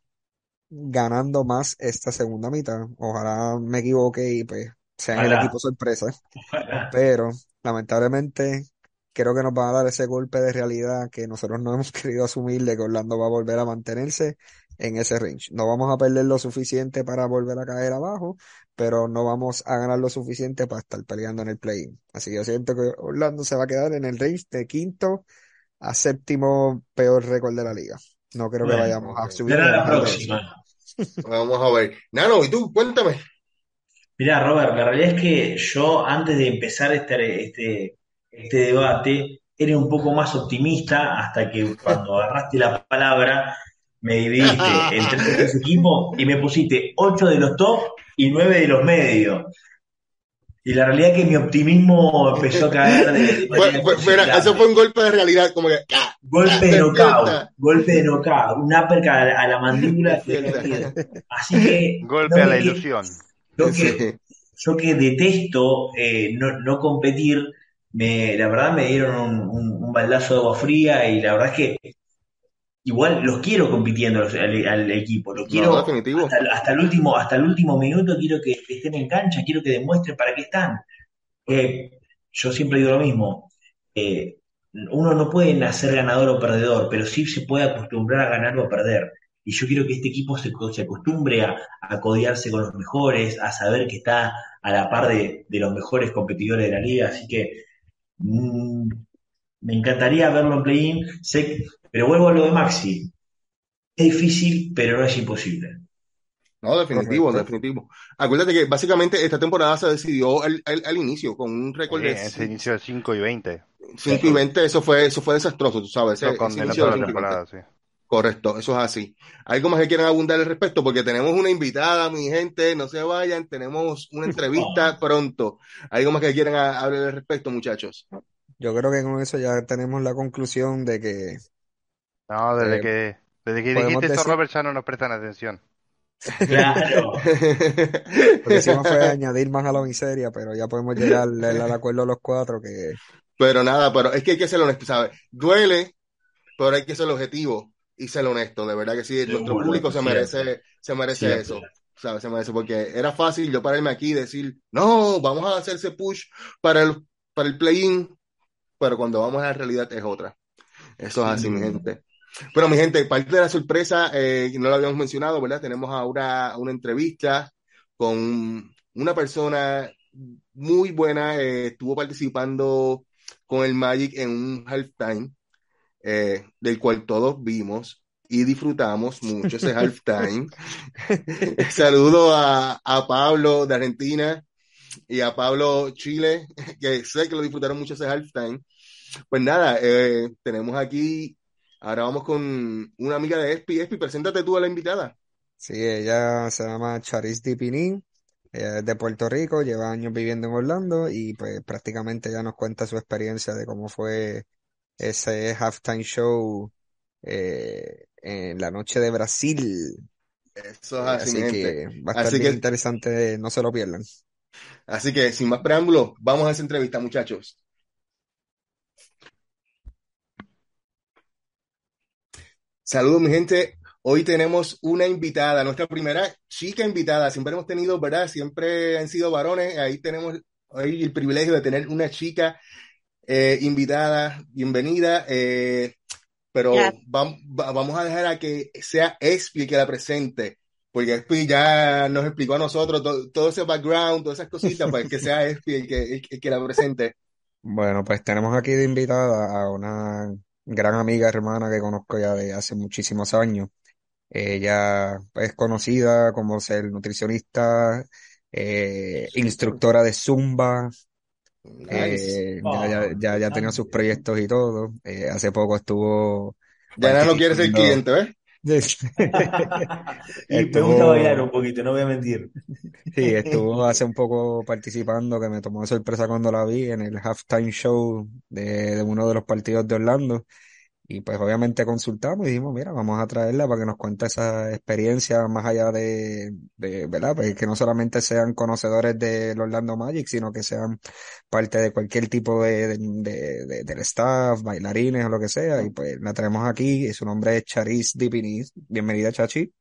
ganando más esta segunda mitad. Ojalá me equivoque y pues sean el equipo sorpresa, pero lamentablemente creo que nos van a dar ese golpe de realidad que nosotros no hemos querido asumir de que Orlando va a volver a mantenerse en ese range. No vamos a perder lo suficiente para volver a caer abajo, pero no vamos a ganar lo suficiente para estar peleando en el play-in. Así que yo siento que Orlando se va a quedar en el range de quinto a séptimo peor récord de la liga. No creo que vayamos a subir. será la próxima. Vamos a ver. Nano, ¿y tú? Cuéntame. Mirá, Robert, la realidad es que yo antes de empezar este, este, este debate era un poco más optimista hasta que cuando agarraste la palabra me dividiste entre tres equipos y me pusiste ocho de los top y nueve de los medios. Y la realidad es que mi optimismo empezó a caer. de- considerable. eso fue un golpe de realidad, como que, ¡ah! Golpe de knockout, golpe de knockout, un uppercut a la, a la mandíbula. Así que Golpe no a la ilusión. Yo que, Sí. yo que detesto eh, no, no competir, me, la verdad me dieron un, un- un baldazo de agua fría y la verdad es que igual los quiero compitiendo los- al, al equipo, lo quiero hasta, el- hasta el último, hasta el último minuto, quiero que, que estén en cancha, quiero que demuestren para qué están. Eh, yo siempre digo lo mismo, eh, uno no puede nacer ganador o perdedor, pero sí se puede acostumbrar a ganar o a perder. Y yo quiero que este equipo se, se acostumbre a, a codearse con los mejores, a saber que está a la par de, de los mejores competidores de la liga. Así que mm, me encantaría verlo en play-in, sé- pero vuelvo a lo de Maxi. Es difícil, pero no es imposible. No, definitivo, Correcto. definitivo. Acuérdate que básicamente esta temporada se decidió al, al, al inicio con un récord Sí, de ese inicio de 5 y 20. 5 y 20, eso fue, eso fue desastroso, tú sabes. Ese, inicio toda de la 5 y 20. temporada, sí. Correcto, eso es así. ¿Algo más que quieran abundar al respecto? Porque tenemos una invitada, mi gente, no se vayan, tenemos una entrevista pronto. ¿Algo más que quieran hablar al respecto, muchachos? Yo creo que con eso ya tenemos la conclusión de que No, desde Eh, que, desde que podemos dijiste eso, decir- Robert, ya no nos prestan atención. Claro. lo que hicimos fue añadir más a la miseria, pero ya podemos llegar al, al acuerdo los cuatro que Pero nada, pero es que hay que ser honesto, ¿sabes? Duele, pero hay que ser objetivo y ser honesto, de verdad que sí, nuestro público se siempre. merece, se merece Siempre. eso, ¿sabes? Se merece, porque era fácil yo pararme aquí y decir, no, vamos a hacer ese push para el, para el play-in, pero cuando vamos a la realidad es otra. Eso es así, mi gente. Bueno, mi gente, parte de la sorpresa, eh, no lo habíamos mencionado, ¿verdad? Tenemos ahora una entrevista con una persona muy buena, eh, estuvo participando con el Magic en un halftime, eh, del cual todos vimos y disfrutamos mucho ese halftime. Saludo a, a Pablo de Argentina y a Pablo Chile, que sé que lo disfrutaron mucho ese halftime. Pues nada, eh, tenemos aquí, ahora vamos con una amiga de Espi. Espi, preséntate tú a la invitada. sí, ella se llama Charis Dipinin, ella es de Puerto Rico, lleva años viviendo en Orlando y pues prácticamente ya nos cuenta su experiencia de cómo fue ese halftime show eh, en la noche de Brasil. Eso es así, Así gente. que va a estar Así bien que- interesante, no se lo pierdan. Así que sin más preámbulos, vamos a esa entrevista, muchachos. Saludos, mi gente. Hoy tenemos una invitada, nuestra primera chica invitada. Siempre hemos tenido, ¿verdad? Siempre han sido varones. Ahí tenemos hoy el privilegio de tener una chica eh, invitada. Bienvenida. eh, pero Ya. vam- va- vamos a dejar a que sea Espi que la presente. Porque Espi ya nos explicó a nosotros to- todo ese background, todas esas cositas, pues que sea Espi el que, el- el que la presente. Bueno, pues tenemos aquí de invitada a una gran amiga hermana que conozco ya de hace muchísimos años. Ella es conocida como ser nutricionista, eh, instructora de Zumba, Nice. eh, ya, ya, ya, ya tenía sus proyectos y todo. Eh, hace poco estuvo Ya no quiere ser cliente, ¿ves? y me Estuvo- gusta bailar un poquito, no voy a mentir. Sí, estuvo hace un poco participando, que me tomó de sorpresa cuando la vi en el halftime show de, de uno de los partidos de Orlando. Y pues obviamente consultamos y dijimos, mira, vamos a traerla para que nos cuente esa experiencia más allá de, de, ¿verdad? Pues que no solamente sean conocedores del Orlando Magic, sino que sean parte de cualquier tipo de, de, de- de- del staff, bailarines o lo que sea. Y pues la traemos aquí, y su nombre es Charis Dipinis. Bienvenida, Chachi.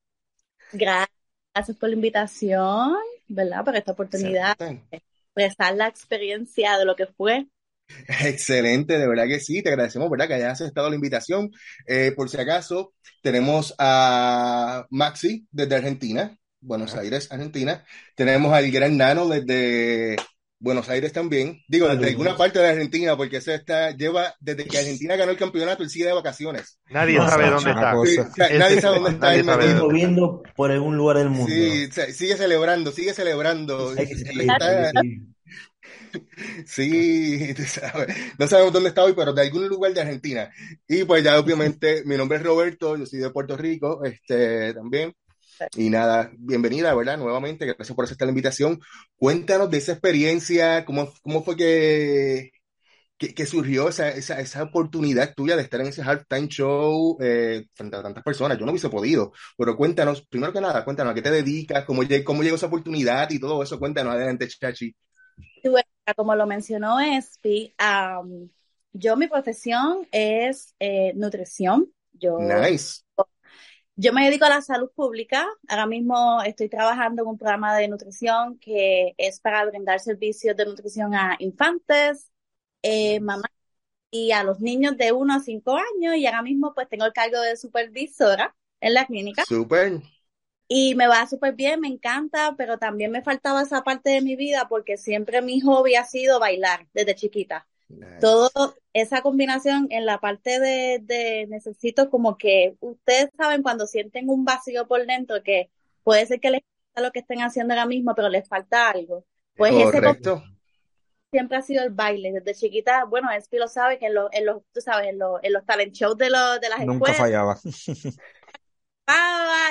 Gracias por la invitación, ¿verdad? Por esta oportunidad de expresar la experiencia de lo que fue. Excelente, de verdad que sí, te agradecemos, ¿verdad? Que hayas aceptado la invitación. Eh, por si acaso, tenemos a Maxi desde Argentina, Buenos. Aires, Argentina. Tenemos al gran Nano desde Buenos Aires también. Digo, desde alguna parte de Argentina, porque eso está, lleva, desde que Argentina ganó el campeonato, él sigue de vacaciones. Nadie sabe dónde está. nadie sabe dónde está. Nadie moviendo por algún lugar del mundo. Sí, sigue celebrando, sigue celebrando. Sí, no sabemos dónde está hoy, pero de algún lugar de Argentina. Y pues ya obviamente mi nombre es Roberto, yo soy de Puerto Rico, este también. Y nada, bienvenida, ¿verdad? Nuevamente, gracias por aceptar la invitación. Cuéntanos de esa experiencia, cómo, cómo fue que, que, surgió esa, esa, esa, oportunidad tuya de estar en ese halftime show eh, frente a tantas personas. Yo no hubiese podido, pero cuéntanos, primero que nada, cuéntanos a qué te dedicas, cómo, cómo llegó esa oportunidad y todo eso. Cuéntanos, adelante, Chachi. Como lo mencionó Espi, yo mi profesión es eh, nutrición. Yo, nice. Yo me dedico a la salud pública. Ahora mismo estoy trabajando en un programa de nutrición que es para brindar servicios de nutrición a infantes, eh, mamás y a los niños de 1 a 5 años. Y ahora mismo pues tengo el cargo de supervisora en la clínica. Súper. Y me va súper bien, me encanta, pero también me faltaba esa parte de mi vida porque siempre mi hobby ha sido bailar desde chiquita. Todo esa combinación en la parte de, necesito como que ustedes saben cuando sienten un vacío por dentro que puede ser que les falta lo que estén haciendo ahora mismo, pero les falta algo. Pues Correcto. ese siempre ha sido el baile. Desde chiquita, bueno, es que lo sabe que en los, en los tú sabes, en los, en los talent shows de, los, de las Nunca fallaba.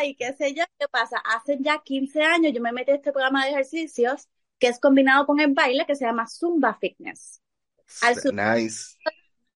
y qué sé yo, ¿qué pasa? Hace ya 15 años yo me metí a este programa de ejercicios que es combinado con el baile que se llama Zumba Fitness. Al nice.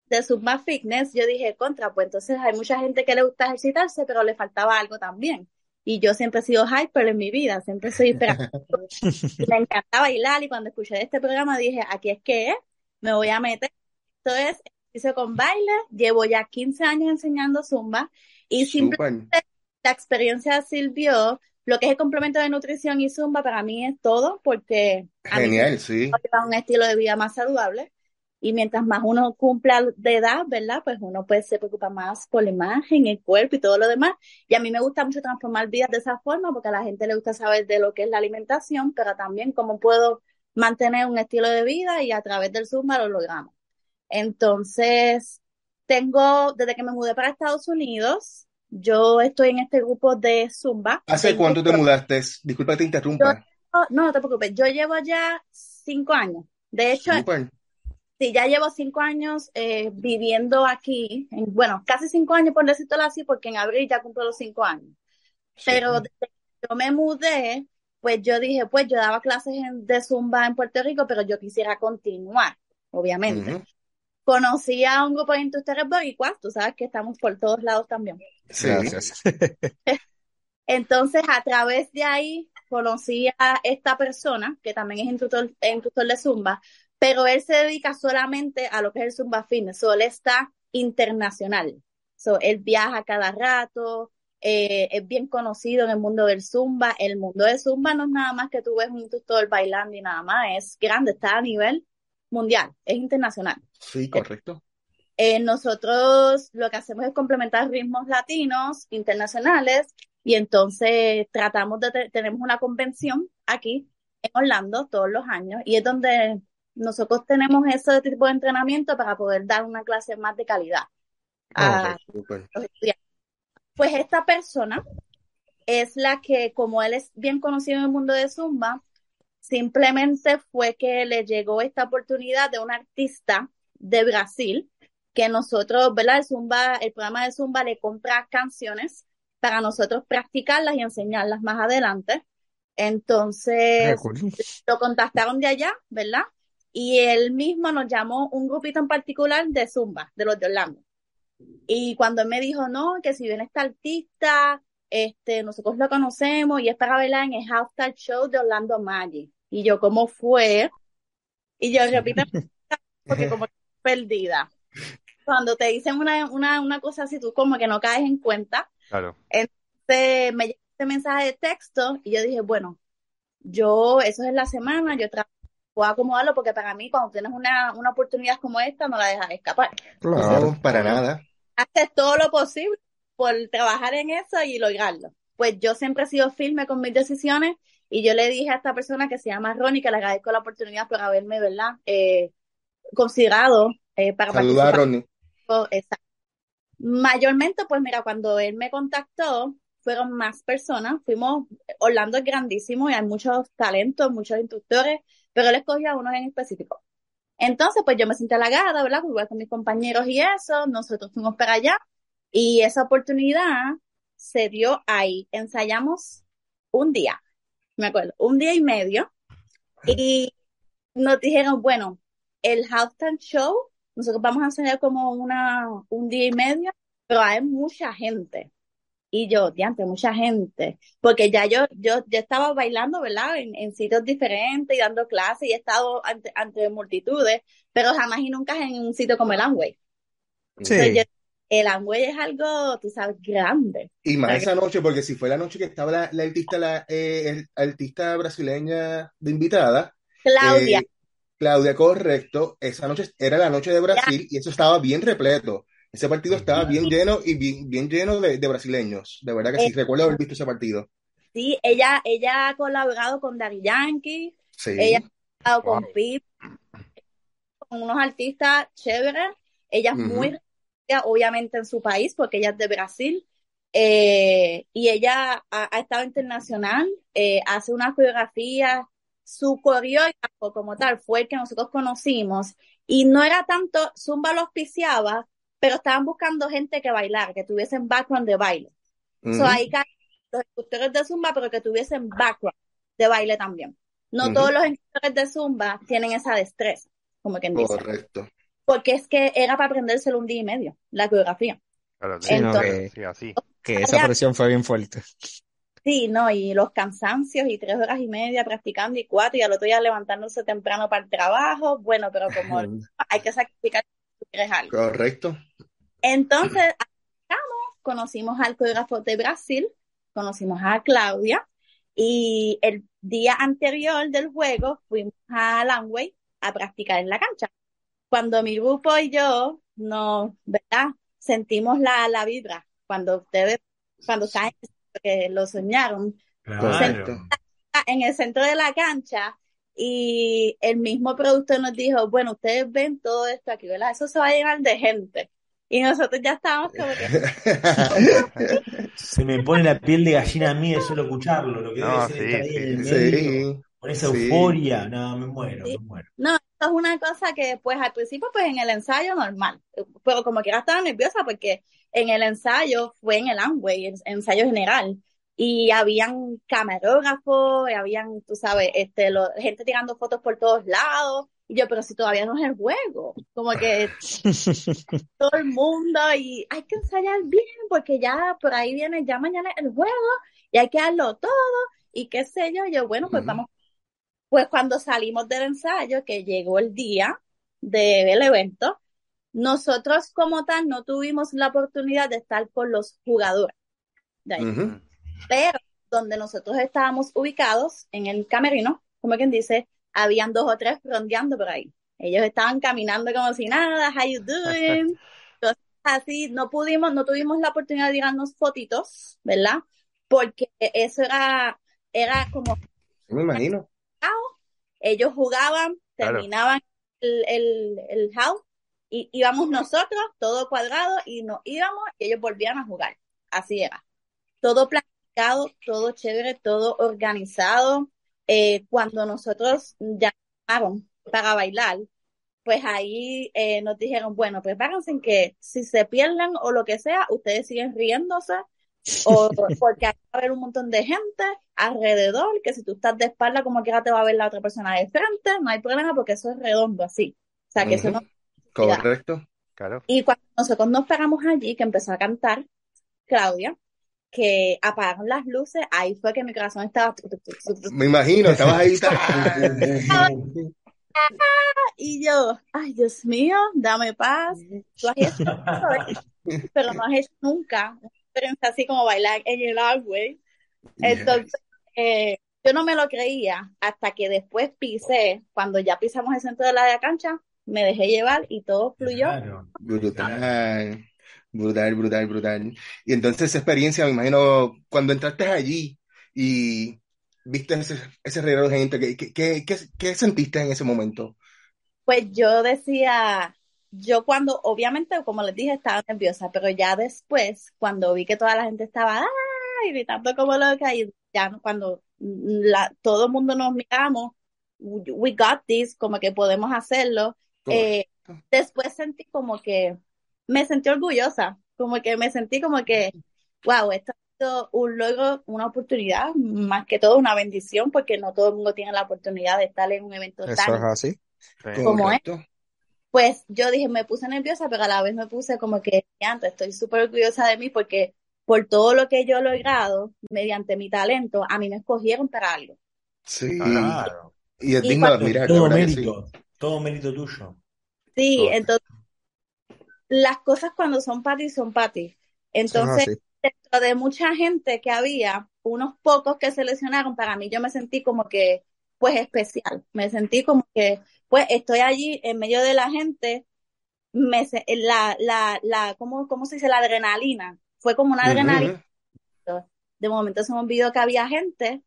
De Zumba Fitness, yo dije, contra, pues entonces hay mucha gente que le gusta ejercitarse, pero le faltaba algo también. Y yo siempre he sido hyper en mi vida, siempre soy me encanta bailar y cuando escuché este programa dije, aquí es que me voy a meter. Esto es ejercicio con baile, llevo ya 15 años enseñando Zumba y simplemente la experiencia sirvió lo que es el complemento de nutrición y Zumba para mí es todo porque Genial, sí. un estilo de vida más saludable y mientras más uno cumpla de edad, ¿verdad? Pues uno pues se preocupa más por la imagen, el cuerpo y todo lo demás. Y a mí me gusta mucho transformar vidas de esa forma porque a la gente le gusta saber de lo que es la alimentación, pero también cómo puedo mantener un estilo de vida y a través del Zumba lo logramos. Entonces, tengo, desde que me mudé para Estados Unidos, yo estoy en este grupo de Zumba. ¿Hace cuánto te mudaste? Disculpa que te interrumpa. no, no te preocupes. Yo llevo ya cinco años. De hecho, sí, ya llevo cinco años eh, viviendo aquí. bueno, casi cinco años por decirlo así, porque en abril ya cumplo los cinco años. Pero desde que yo me mudé, pues yo dije, pues yo daba clases de Zumba en Puerto Rico, pero yo quisiera continuar, obviamente conocí a un grupo de industriales boricuas, tú sabes que estamos por todos lados también. Sí. Gracias. Entonces, a través de ahí, conocí a esta persona, que también es instructor, instructor de Zumba, pero él se dedica solamente a lo que es el Zumba Fitness, so, él está internacional. So, él viaja cada rato, eh, es bien conocido en el mundo del Zumba. El mundo del Zumba no es nada más que tú ves un instructor bailando y nada más, es grande, está a nivel mundial, es internacional. Sí, correcto. Eh, nosotros lo que hacemos es complementar ritmos latinos, internacionales, y entonces tratamos de, tenemos una convención aquí en Orlando todos los años, y es donde nosotros tenemos ese tipo de entrenamiento para poder dar una clase más de calidad a los estudiantes. Pues esta persona es la que, como él es bien conocido en el mundo de Zumba, Simplemente fue que le llegó esta oportunidad de un artista de Brasil que nosotros, ¿verdad? El Zumba, el programa de Zumba le compra canciones para nosotros practicarlas y enseñarlas más adelante. Entonces, lo contactaron de allá, ¿verdad? Y él mismo nos llamó un grupito en particular de Zumba, de los de Orlando. Y cuando él me dijo, no, que si viene esta artista, este, nosotros lo conocemos y es para verla en el Halftime Show de Orlando Magic. Y yo, ¿cómo fue? Y yo repito, porque como perdida. Cuando te dicen una, una, una cosa así, tú como que no caes en cuenta. Claro. Entonces me llegó este mensaje de texto y yo dije, bueno, yo, eso es la semana, yo puedo acomodarlo porque para mí cuando tienes una, una oportunidad como esta no la dejas escapar. Claro, para nada. Haces todo lo posible por trabajar en eso y lograrlo. Pues yo siempre he sido firme con mis decisiones Y yo le dije a esta persona que se llama Ronnie, que le agradezco la oportunidad por haberme, ¿verdad? Eh, considerado eh, para Saluda a participar. Ronnie. Exacto. Mayormente, pues mira, cuando él me contactó, fueron más personas. Fuimos, Orlando es grandísimo y hay muchos talentos, muchos instructores, pero él escogió a unos en específico. Entonces, pues yo me sentí halagada, ¿verdad? Igual con mis compañeros y eso, nosotros fuimos para allá y esa oportunidad se dio ahí. Ensayamos un día, me acuerdo, un día y medio y nos dijeron, bueno, el halftime show, nosotros vamos a ensayar como una, un día y medio, pero hay mucha gente. Y yo, diante, mucha gente, porque ya yo, yo, yo estaba bailando, ¿verdad? En, en sitios diferentes y dando clases y he estado ante, ante multitudes, pero jamás y nunca en un sitio como el Amway. Entonces, Sí. yo- el Amway es algo, tú sabes, grande. Y O más sea, esa noche, porque si fue la noche que estaba la, la artista, la eh, el- artista brasileña de invitada, Claudia, eh, Claudia, correcto, esa noche era la noche de Brasil y eso estaba bien repleto. Ese partido estaba bien lleno y bien, bien lleno de, de brasileños. De verdad que sí, eh, recuerdo haber visto ese partido. sí, ella, ella ha colaborado con Daddy Yankee, ella Sí. ha colaborado con. Pip, con unos artistas chéveres. Ella es muy Obviamente, en su país, porque ella es de Brasil. Eh, y ella ha, ha estado internacional, eh, hace una coreografía, su coreógrafo como tal fue el que nosotros conocimos. Y no era tanto, Zumba lo auspiciaba, pero estaban buscando gente que bailara, que tuviesen background de baile. So, Ujú, ahí caen los instructores de Zumba, pero que tuviesen background de baile también. No todos los instructores de Zumba tienen esa destreza, como quien dice. Correcto. Porque es que era para aprendérselo un día y medio, la coreografía. Claro, Sí, no, Entonces, que, sí, así. que esa presión fue bien fuerte. sí, no, y los cansancios y tres horas y media practicando y cuatro y al otro día levantándose temprano para el trabajo. Bueno, pero como hay que sacrificar si tú quieres algo. Correcto. Entonces, conocimos al coreógrafo de Brasil, conocimos a Claudia y el día anterior del juego fuimos a Langway a practicar en la cancha. Cuando mi grupo y yo nos, ¿verdad? Sentimos la, la vibra, cuando ustedes, cuando saben que lo soñaron, Claro. En el centro de la cancha y el mismo productor nos dijo, bueno, ustedes ven todo esto aquí, ¿verdad? Eso se va a llenar de gente. Y nosotros ya estábamos como que, Se me pone la piel de gallina a mí de solo escucharlo, lo que debe No, ser sí, estar ahí en el sí, medio, Sí, con esa sí. euforia. No, me muero, sí. me muero. No, esto es una cosa que pues al principio pues en el ensayo normal, pero como quiera estaba nerviosa porque en el ensayo fue en el Amway, en- ensayo general, y habían camarógrafos, y habían, tú sabes, este, lo- gente tirando fotos por todos lados, y yo, pero si todavía no es el juego, como que todo el mundo y hay que ensayar bien porque ya por ahí viene, ya mañana el juego y hay que darlo todo y qué sé yo, yo, bueno, pues Ujú. vamos, pues cuando salimos del ensayo, que llegó el día del evento, nosotros como tal no tuvimos la oportunidad de estar con los jugadores de ahí, pero donde nosotros estábamos ubicados en el camerino, como quien dice, habían dos o tres rondeando por ahí. Ellos estaban caminando como si nada, how you doing? Cosas así, no pudimos, no tuvimos la oportunidad de tirarnos fotitos, ¿verdad? Porque eso era, era como Me imagino. Ellos jugaban, Claro. terminaban el, el, el house, y íbamos nosotros, todo cuadrado, y nos íbamos y ellos volvían a jugar. Así era. Todo planificado, todo chévere, todo organizado. Eh, cuando nosotros llamaron para bailar, pues ahí eh, nos dijeron, bueno, prepárense en que si se pierden o lo que sea, ustedes siguen riéndose, o porque hay va a haber un montón de gente alrededor, que si tú estás de espalda, como quiera te va a ver la otra persona de frente, no hay problema porque eso es redondo así. O sea, que eso no... Correcto. Claro. Y cuando nosotros nos paramos allí, que empezó a cantar Claudia, que apagaron las luces, ahí fue que mi corazón estaba... Me imagino, estabas ahí. Y yo, ay, Dios mío, dame paz. Tú has hecho esto, pero no has hecho nunca experiencia así como bailar en el Agway. Entonces, eh, yo no me lo creía hasta que después pisé, cuando ya pisamos el centro de la cancha, me dejé llevar y todo fluyó. Claro. Brutal, brutal, brutal, brutal. Y entonces esa experiencia, me imagino, cuando entraste allí y viste ese, ese de gente, ¿qué, qué, qué, qué sentiste en ese momento? Pues yo decía, yo cuando, obviamente, como les dije, estaba nerviosa, pero ya después, cuando vi que toda la gente estaba ¡ah! gritando como loca, y ya cuando la, todo el mundo nos miramos, we got this, como que podemos hacerlo. Eh, después sentí como que, me sentí orgullosa, como que me sentí como que, wow, esto ha sido un logro, una oportunidad, más que todo una bendición, porque no todo el mundo tiene la oportunidad de estar en un evento Eso es así. como esto. Pues yo dije, me puse nerviosa, pero a la vez me puse como que, antes estoy súper orgullosa de mí porque por todo lo que yo he logrado mediante mi talento, a mí me escogieron para algo. Sí, claro. Y es digno de admirar. Todo mérito, todo mérito tuyo. Sí, entonces, las cosas cuando son para ti, son para ti. Entonces, dentro de mucha gente que había, unos pocos que seleccionaron, para mí yo me sentí como que, pues especial. Me sentí como que, pues estoy allí en medio de la gente, me, la, la, la, ¿cómo, ¿cómo se dice? La adrenalina fue como una adrenalina. De momento se me olvidó que había gente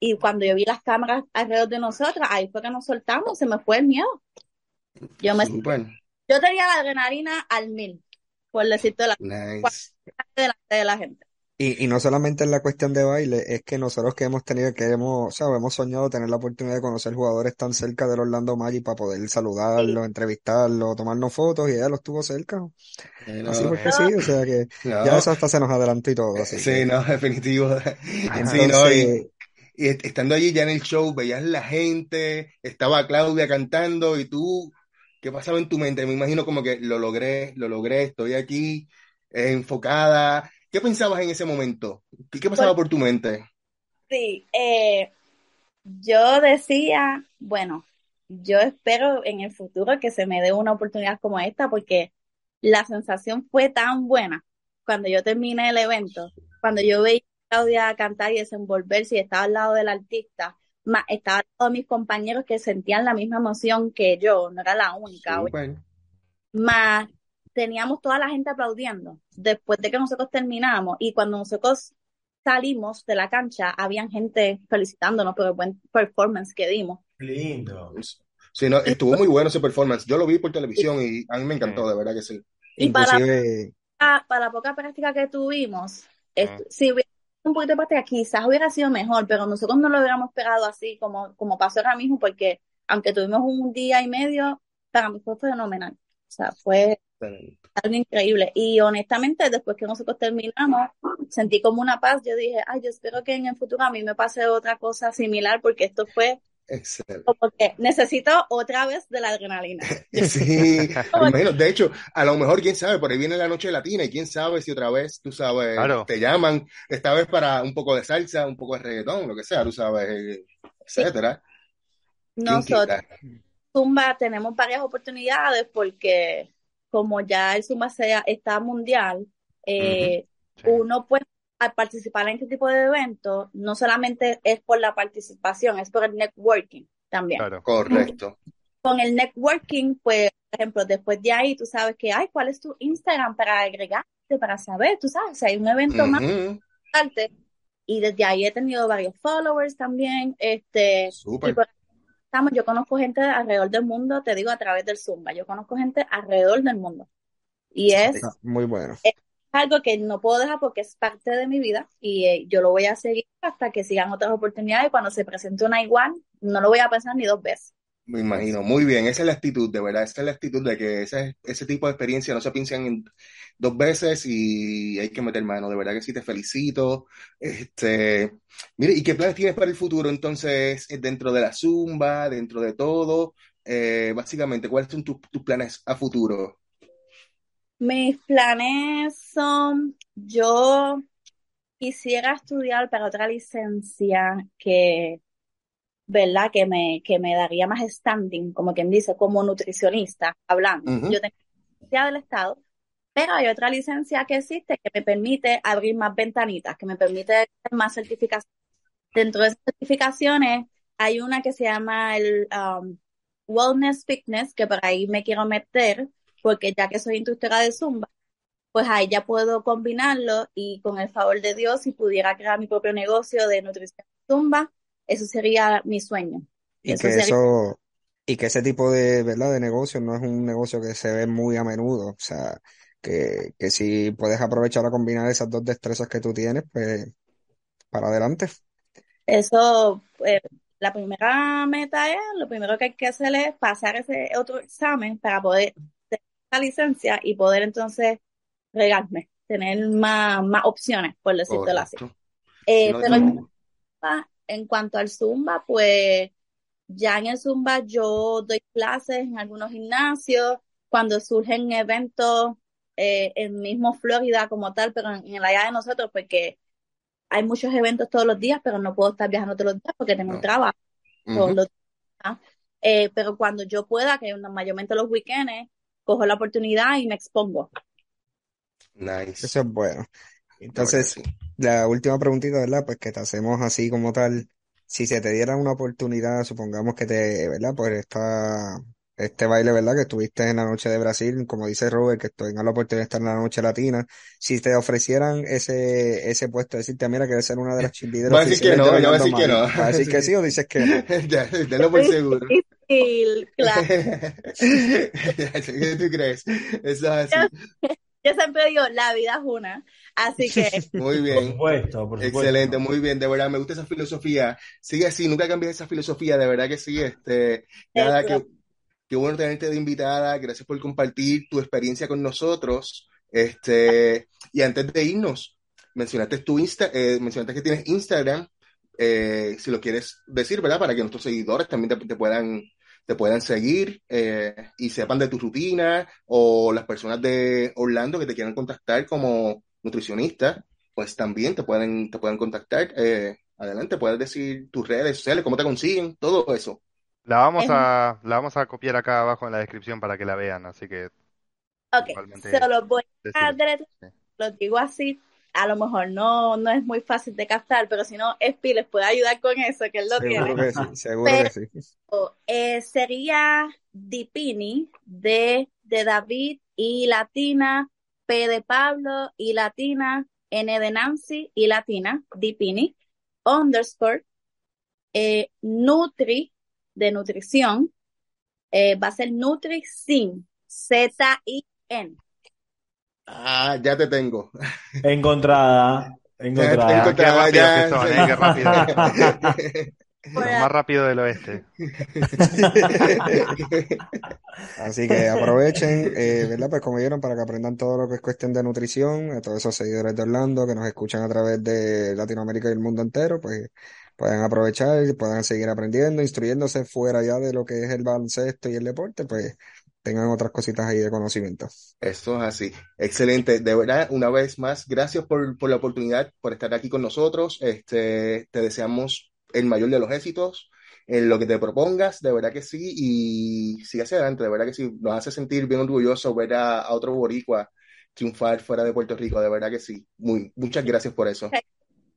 y cuando yo vi las cámaras alrededor de nosotros, ahí fue que nos soltamos, se me fue el miedo. Yo me yo tenía la adrenalina al mil, por decirte la nice. delante de la gente. Y, y no solamente en la cuestión de baile, es que nosotros que hemos tenido, que hemos, o sea, hemos soñado tener la oportunidad de conocer jugadores tan cerca del Orlando Magic para poder saludarlos, entrevistarlos, tomarnos fotos y ella los tuvo cerca. así porque sí, o sea que ya eso hasta se nos adelantó y todo. Así sí, no, definitivo. sí, no, y, y estando allí ya en el show, veías la gente, estaba Claudia cantando y tú, ¿qué pasaba en tu mente? Me imagino como que lo logré, lo logré, estoy aquí, enfocada ¿Qué pensabas en ese momento? ¿Qué, pasaba por tu mente? Sí, eh, yo decía, bueno, yo espero en el futuro que se me dé una oportunidad como esta porque la sensación fue tan buena cuando yo terminé el evento, cuando yo veía a Claudia cantar y desenvolverse y estaba al lado del artista, más estaba todos mis compañeros que sentían la misma emoción que yo, no era la única. Más teníamos toda la gente aplaudiendo después de que nosotros terminamos y cuando nosotros salimos de la cancha, habían gente felicitándonos por el buen performance que dimos. Lindo. Sí, no, estuvo muy bueno ese performance. Yo lo vi por televisión y a mí me encantó, de verdad que sí. Y para, para la poca práctica que tuvimos, si hubiera un poquito de práctica, quizás hubiera sido mejor, pero nosotros no lo hubiéramos pegado así como, como pasó ahora mismo, porque aunque tuvimos un día y medio, para mí fue fenomenal. O sea, fue algo increíble. Y honestamente, después que nosotros terminamos, sentí como una paz. Yo dije, ay, yo espero que en el futuro a mí me pase otra cosa similar, porque esto fue Excelente. Como que necesito otra vez de la adrenalina. Sí, De hecho, a lo mejor, quién sabe, por ahí viene la noche latina y quién sabe si otra vez, tú sabes, te llaman, esta vez para un poco de salsa, un poco de reggaetón, lo que sea, tú sabes, etcétera. Nosotros, Zumba, tenemos varias oportunidades porque como ya el Zumba sea, está mundial, eh, uno puede al participar en este tipo de eventos, no solamente es por la participación, es por el networking también. Claro. Correcto. Con el networking, pues, por ejemplo, después de ahí, tú sabes que, ay, ¿cuál es tu Instagram para agregarte, para saber, tú sabes, si hay un evento más importante. Y desde ahí he tenido varios followers también. Este, Súper estamos, yo conozco gente alrededor del mundo, te digo a través del Zumba, yo conozco gente alrededor del mundo. Y es, muy bueno. Es algo que no puedo dejar porque es parte de mi vida y eh, yo lo voy a seguir hasta que sigan otras oportunidades. Cuando se presente una igual, no lo voy a pensar ni dos veces. Me imagino, muy bien, esa es la actitud, de verdad, esa es la actitud de que ese, ese tipo de experiencia no se piensan dos veces y hay que meter mano, de verdad que sí, te felicito. Este, mire, ¿y qué planes tienes para el futuro entonces dentro de la Zumba, dentro de todo? Eh, básicamente, ¿cuáles son tus, tus planes a futuro? Mis planes son, yo quisiera estudiar para otra licencia que ¿verdad? Que me, que me daría más standing, como quien dice, como nutricionista, hablando. Yo tengo licencia del Estado, pero hay otra licencia que existe que me permite abrir más ventanitas, que me permite más certificaciones. Dentro de esas certificaciones hay una que se llama el um, Wellness Fitness, que por ahí me quiero meter, porque ya que soy instructora de Zumba, pues ahí ya puedo combinarlo y con el favor de Dios, si pudiera crear mi propio negocio de nutrición Zumba, eso sería mi sueño. Y Eso que sería, eso, y que ese tipo de, ¿verdad? de negocio no es un negocio que se ve muy a menudo. O sea, que, que si puedes aprovechar a combinar esas dos destrezas que tú tienes, pues para adelante. eso, eh, la primera meta es, lo primero que hay que hacer es pasar ese otro examen para poder tener la licencia y poder entonces regarme, tener más, más opciones, por decírtelo así. Correcto. Eh, Si no, pero en cuanto al Zumba, pues ya en el Zumba yo doy clases en algunos gimnasios, cuando surgen eventos eh, en mismo Florida como tal, pero en, en el área de nosotros, porque hay muchos eventos todos los días, pero no puedo estar viajando todos los días porque tengo un trabajo todos Ujú. los días. Eh, pero cuando yo pueda, que mayormente los weekends, cojo la oportunidad y me expongo. Nice. Eso es bueno. Entonces, sí. La última preguntita, ¿verdad? Pues que te hacemos así como tal. Si se te diera una oportunidad, supongamos que te, ¿verdad? Pues esta, este baile, ¿verdad? Que estuviste en la noche de Brasil, como dice Robert, que tengas la oportunidad de estar en la noche latina. Si te ofrecieran ese, ese puesto, decirte, mira, quieres ser una de las cheerleaders Va a decir que oficiales de no, ya va a Orlando decir que no. ¿Vas a decir que sí o dices que no? Ya, tenlo por seguro. Difícil, claro. ¿Qué tú crees? Eso es así. Yo siempre digo, la vida es una. Así que Muy Por bien. supuesto, por Excelente, supuesto. muy bien, de verdad, me gusta esa filosofía. Sigue así, nunca cambies esa filosofía, de verdad que sí. Este, nada, que, qué bueno tenerte de invitada, gracias por compartir tu experiencia con nosotros. Este, y antes de irnos, mencionaste tu Insta, eh, mencionaste que tienes Instagram, eh, si lo quieres decir, ¿verdad? Para que nuestros seguidores también te, te puedan, te puedan seguir eh, y sepan de tu rutina o las personas de Orlando que te quieran contactar como nutricionista, pues también te pueden, te pueden contactar. Eh, adelante, puedes decir tus redes sociales, cómo te consiguen, todo eso. La vamos Es- a, la vamos a copiar acá abajo en la descripción para que la vean, así que Ok, se los voy a Sí. lo digo así, a lo mejor no, no es muy fácil de captar, pero si no, Espi les puede ayudar con eso, que él lo Seguro tiene. que sí, seguro que sí. Eh, sería Dipini, D de David y latina, P de Pablo y latina, N de Nancy y latina, Dipini, underscore, eh, Nutri de nutrición, eh, va a ser Nutricin, Z-I-N. Ah, ya te tengo. Encontrada, Ya te encontrada. Qué ya. que son, eh, qué rápido. Los más rápidos del oeste. Así que aprovechen, eh, ¿verdad? Pues como vieron, para que aprendan todo lo que es cuestión de nutrición, a todos esos seguidores de Orlando que nos escuchan a través de Latinoamérica y el mundo entero, pues pueden aprovechar y puedan seguir aprendiendo, instruyéndose fuera ya de lo que es el baloncesto y el deporte, pues tengan otras cositas ahí de conocimiento. Eso es así. Excelente. De verdad, una vez más, gracias por, por la oportunidad, por estar aquí con nosotros. Este, te deseamos el mayor de los éxitos en lo que te propongas, de verdad que sí, y sigue hacia adelante, de verdad que sí. Nos hace sentir bien orgullosos ver a, a otro boricua triunfar fuera de Puerto Rico, de verdad que sí. Muy, muchas gracias por eso.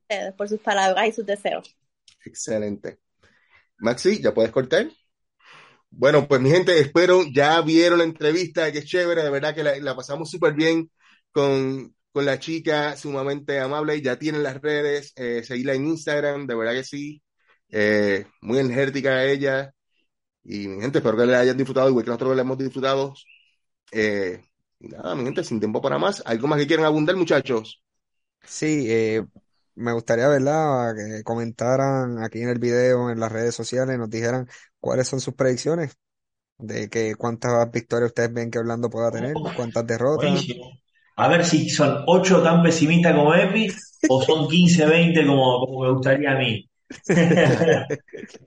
ustedes por sus palabras y sus deseos. Excelente. Maxi, ¿ya puedes cortar? Bueno, pues mi gente, espero, ya vieron la entrevista, que chévere, de verdad que la, la pasamos súper bien con, con la chica, sumamente amable, ya tienen las redes, eh, seguirla en Instagram, de verdad que sí, eh, muy energética ella, y mi gente, espero que la hayan disfrutado, igual que nosotros la hemos disfrutado, eh, y nada, mi gente, sin tiempo para más, ¿algo más que quieran abundar, muchachos? Sí, eh, me gustaría, ¿verdad? Que comentaran aquí en el video, en las redes sociales, nos dijeran cuáles son sus predicciones de que cuántas victorias ustedes ven que Orlando pueda tener, cuántas derrotas. Buenísimo. A ver si son 8 tan pesimistas como Epi o son 15, 20 como, como me gustaría a mí.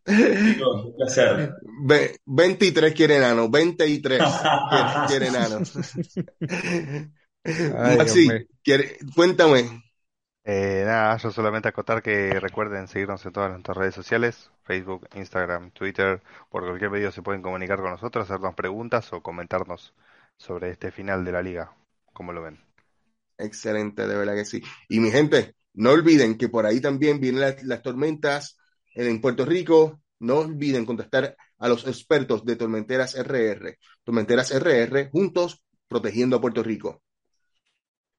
Chicos, un placer. Ve- 23 quiere enano, 23 quiere, quiere enano. Maxi, quiere- cuéntame. Eh, nada, yo solamente acotar que recuerden seguirnos en todas nuestras redes sociales, Facebook, Instagram, Twitter, por cualquier medio se pueden comunicar con nosotros, hacernos preguntas o comentarnos sobre este final de la liga, como lo ven. Excelente, de verdad que sí. Y mi gente, no olviden que por ahí también vienen las, tormentas en Puerto Rico. No olviden contactar a los expertos de Tormenteras RR. Tormenteras RR, juntos protegiendo a Puerto Rico.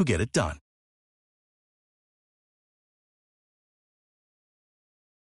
who get it done.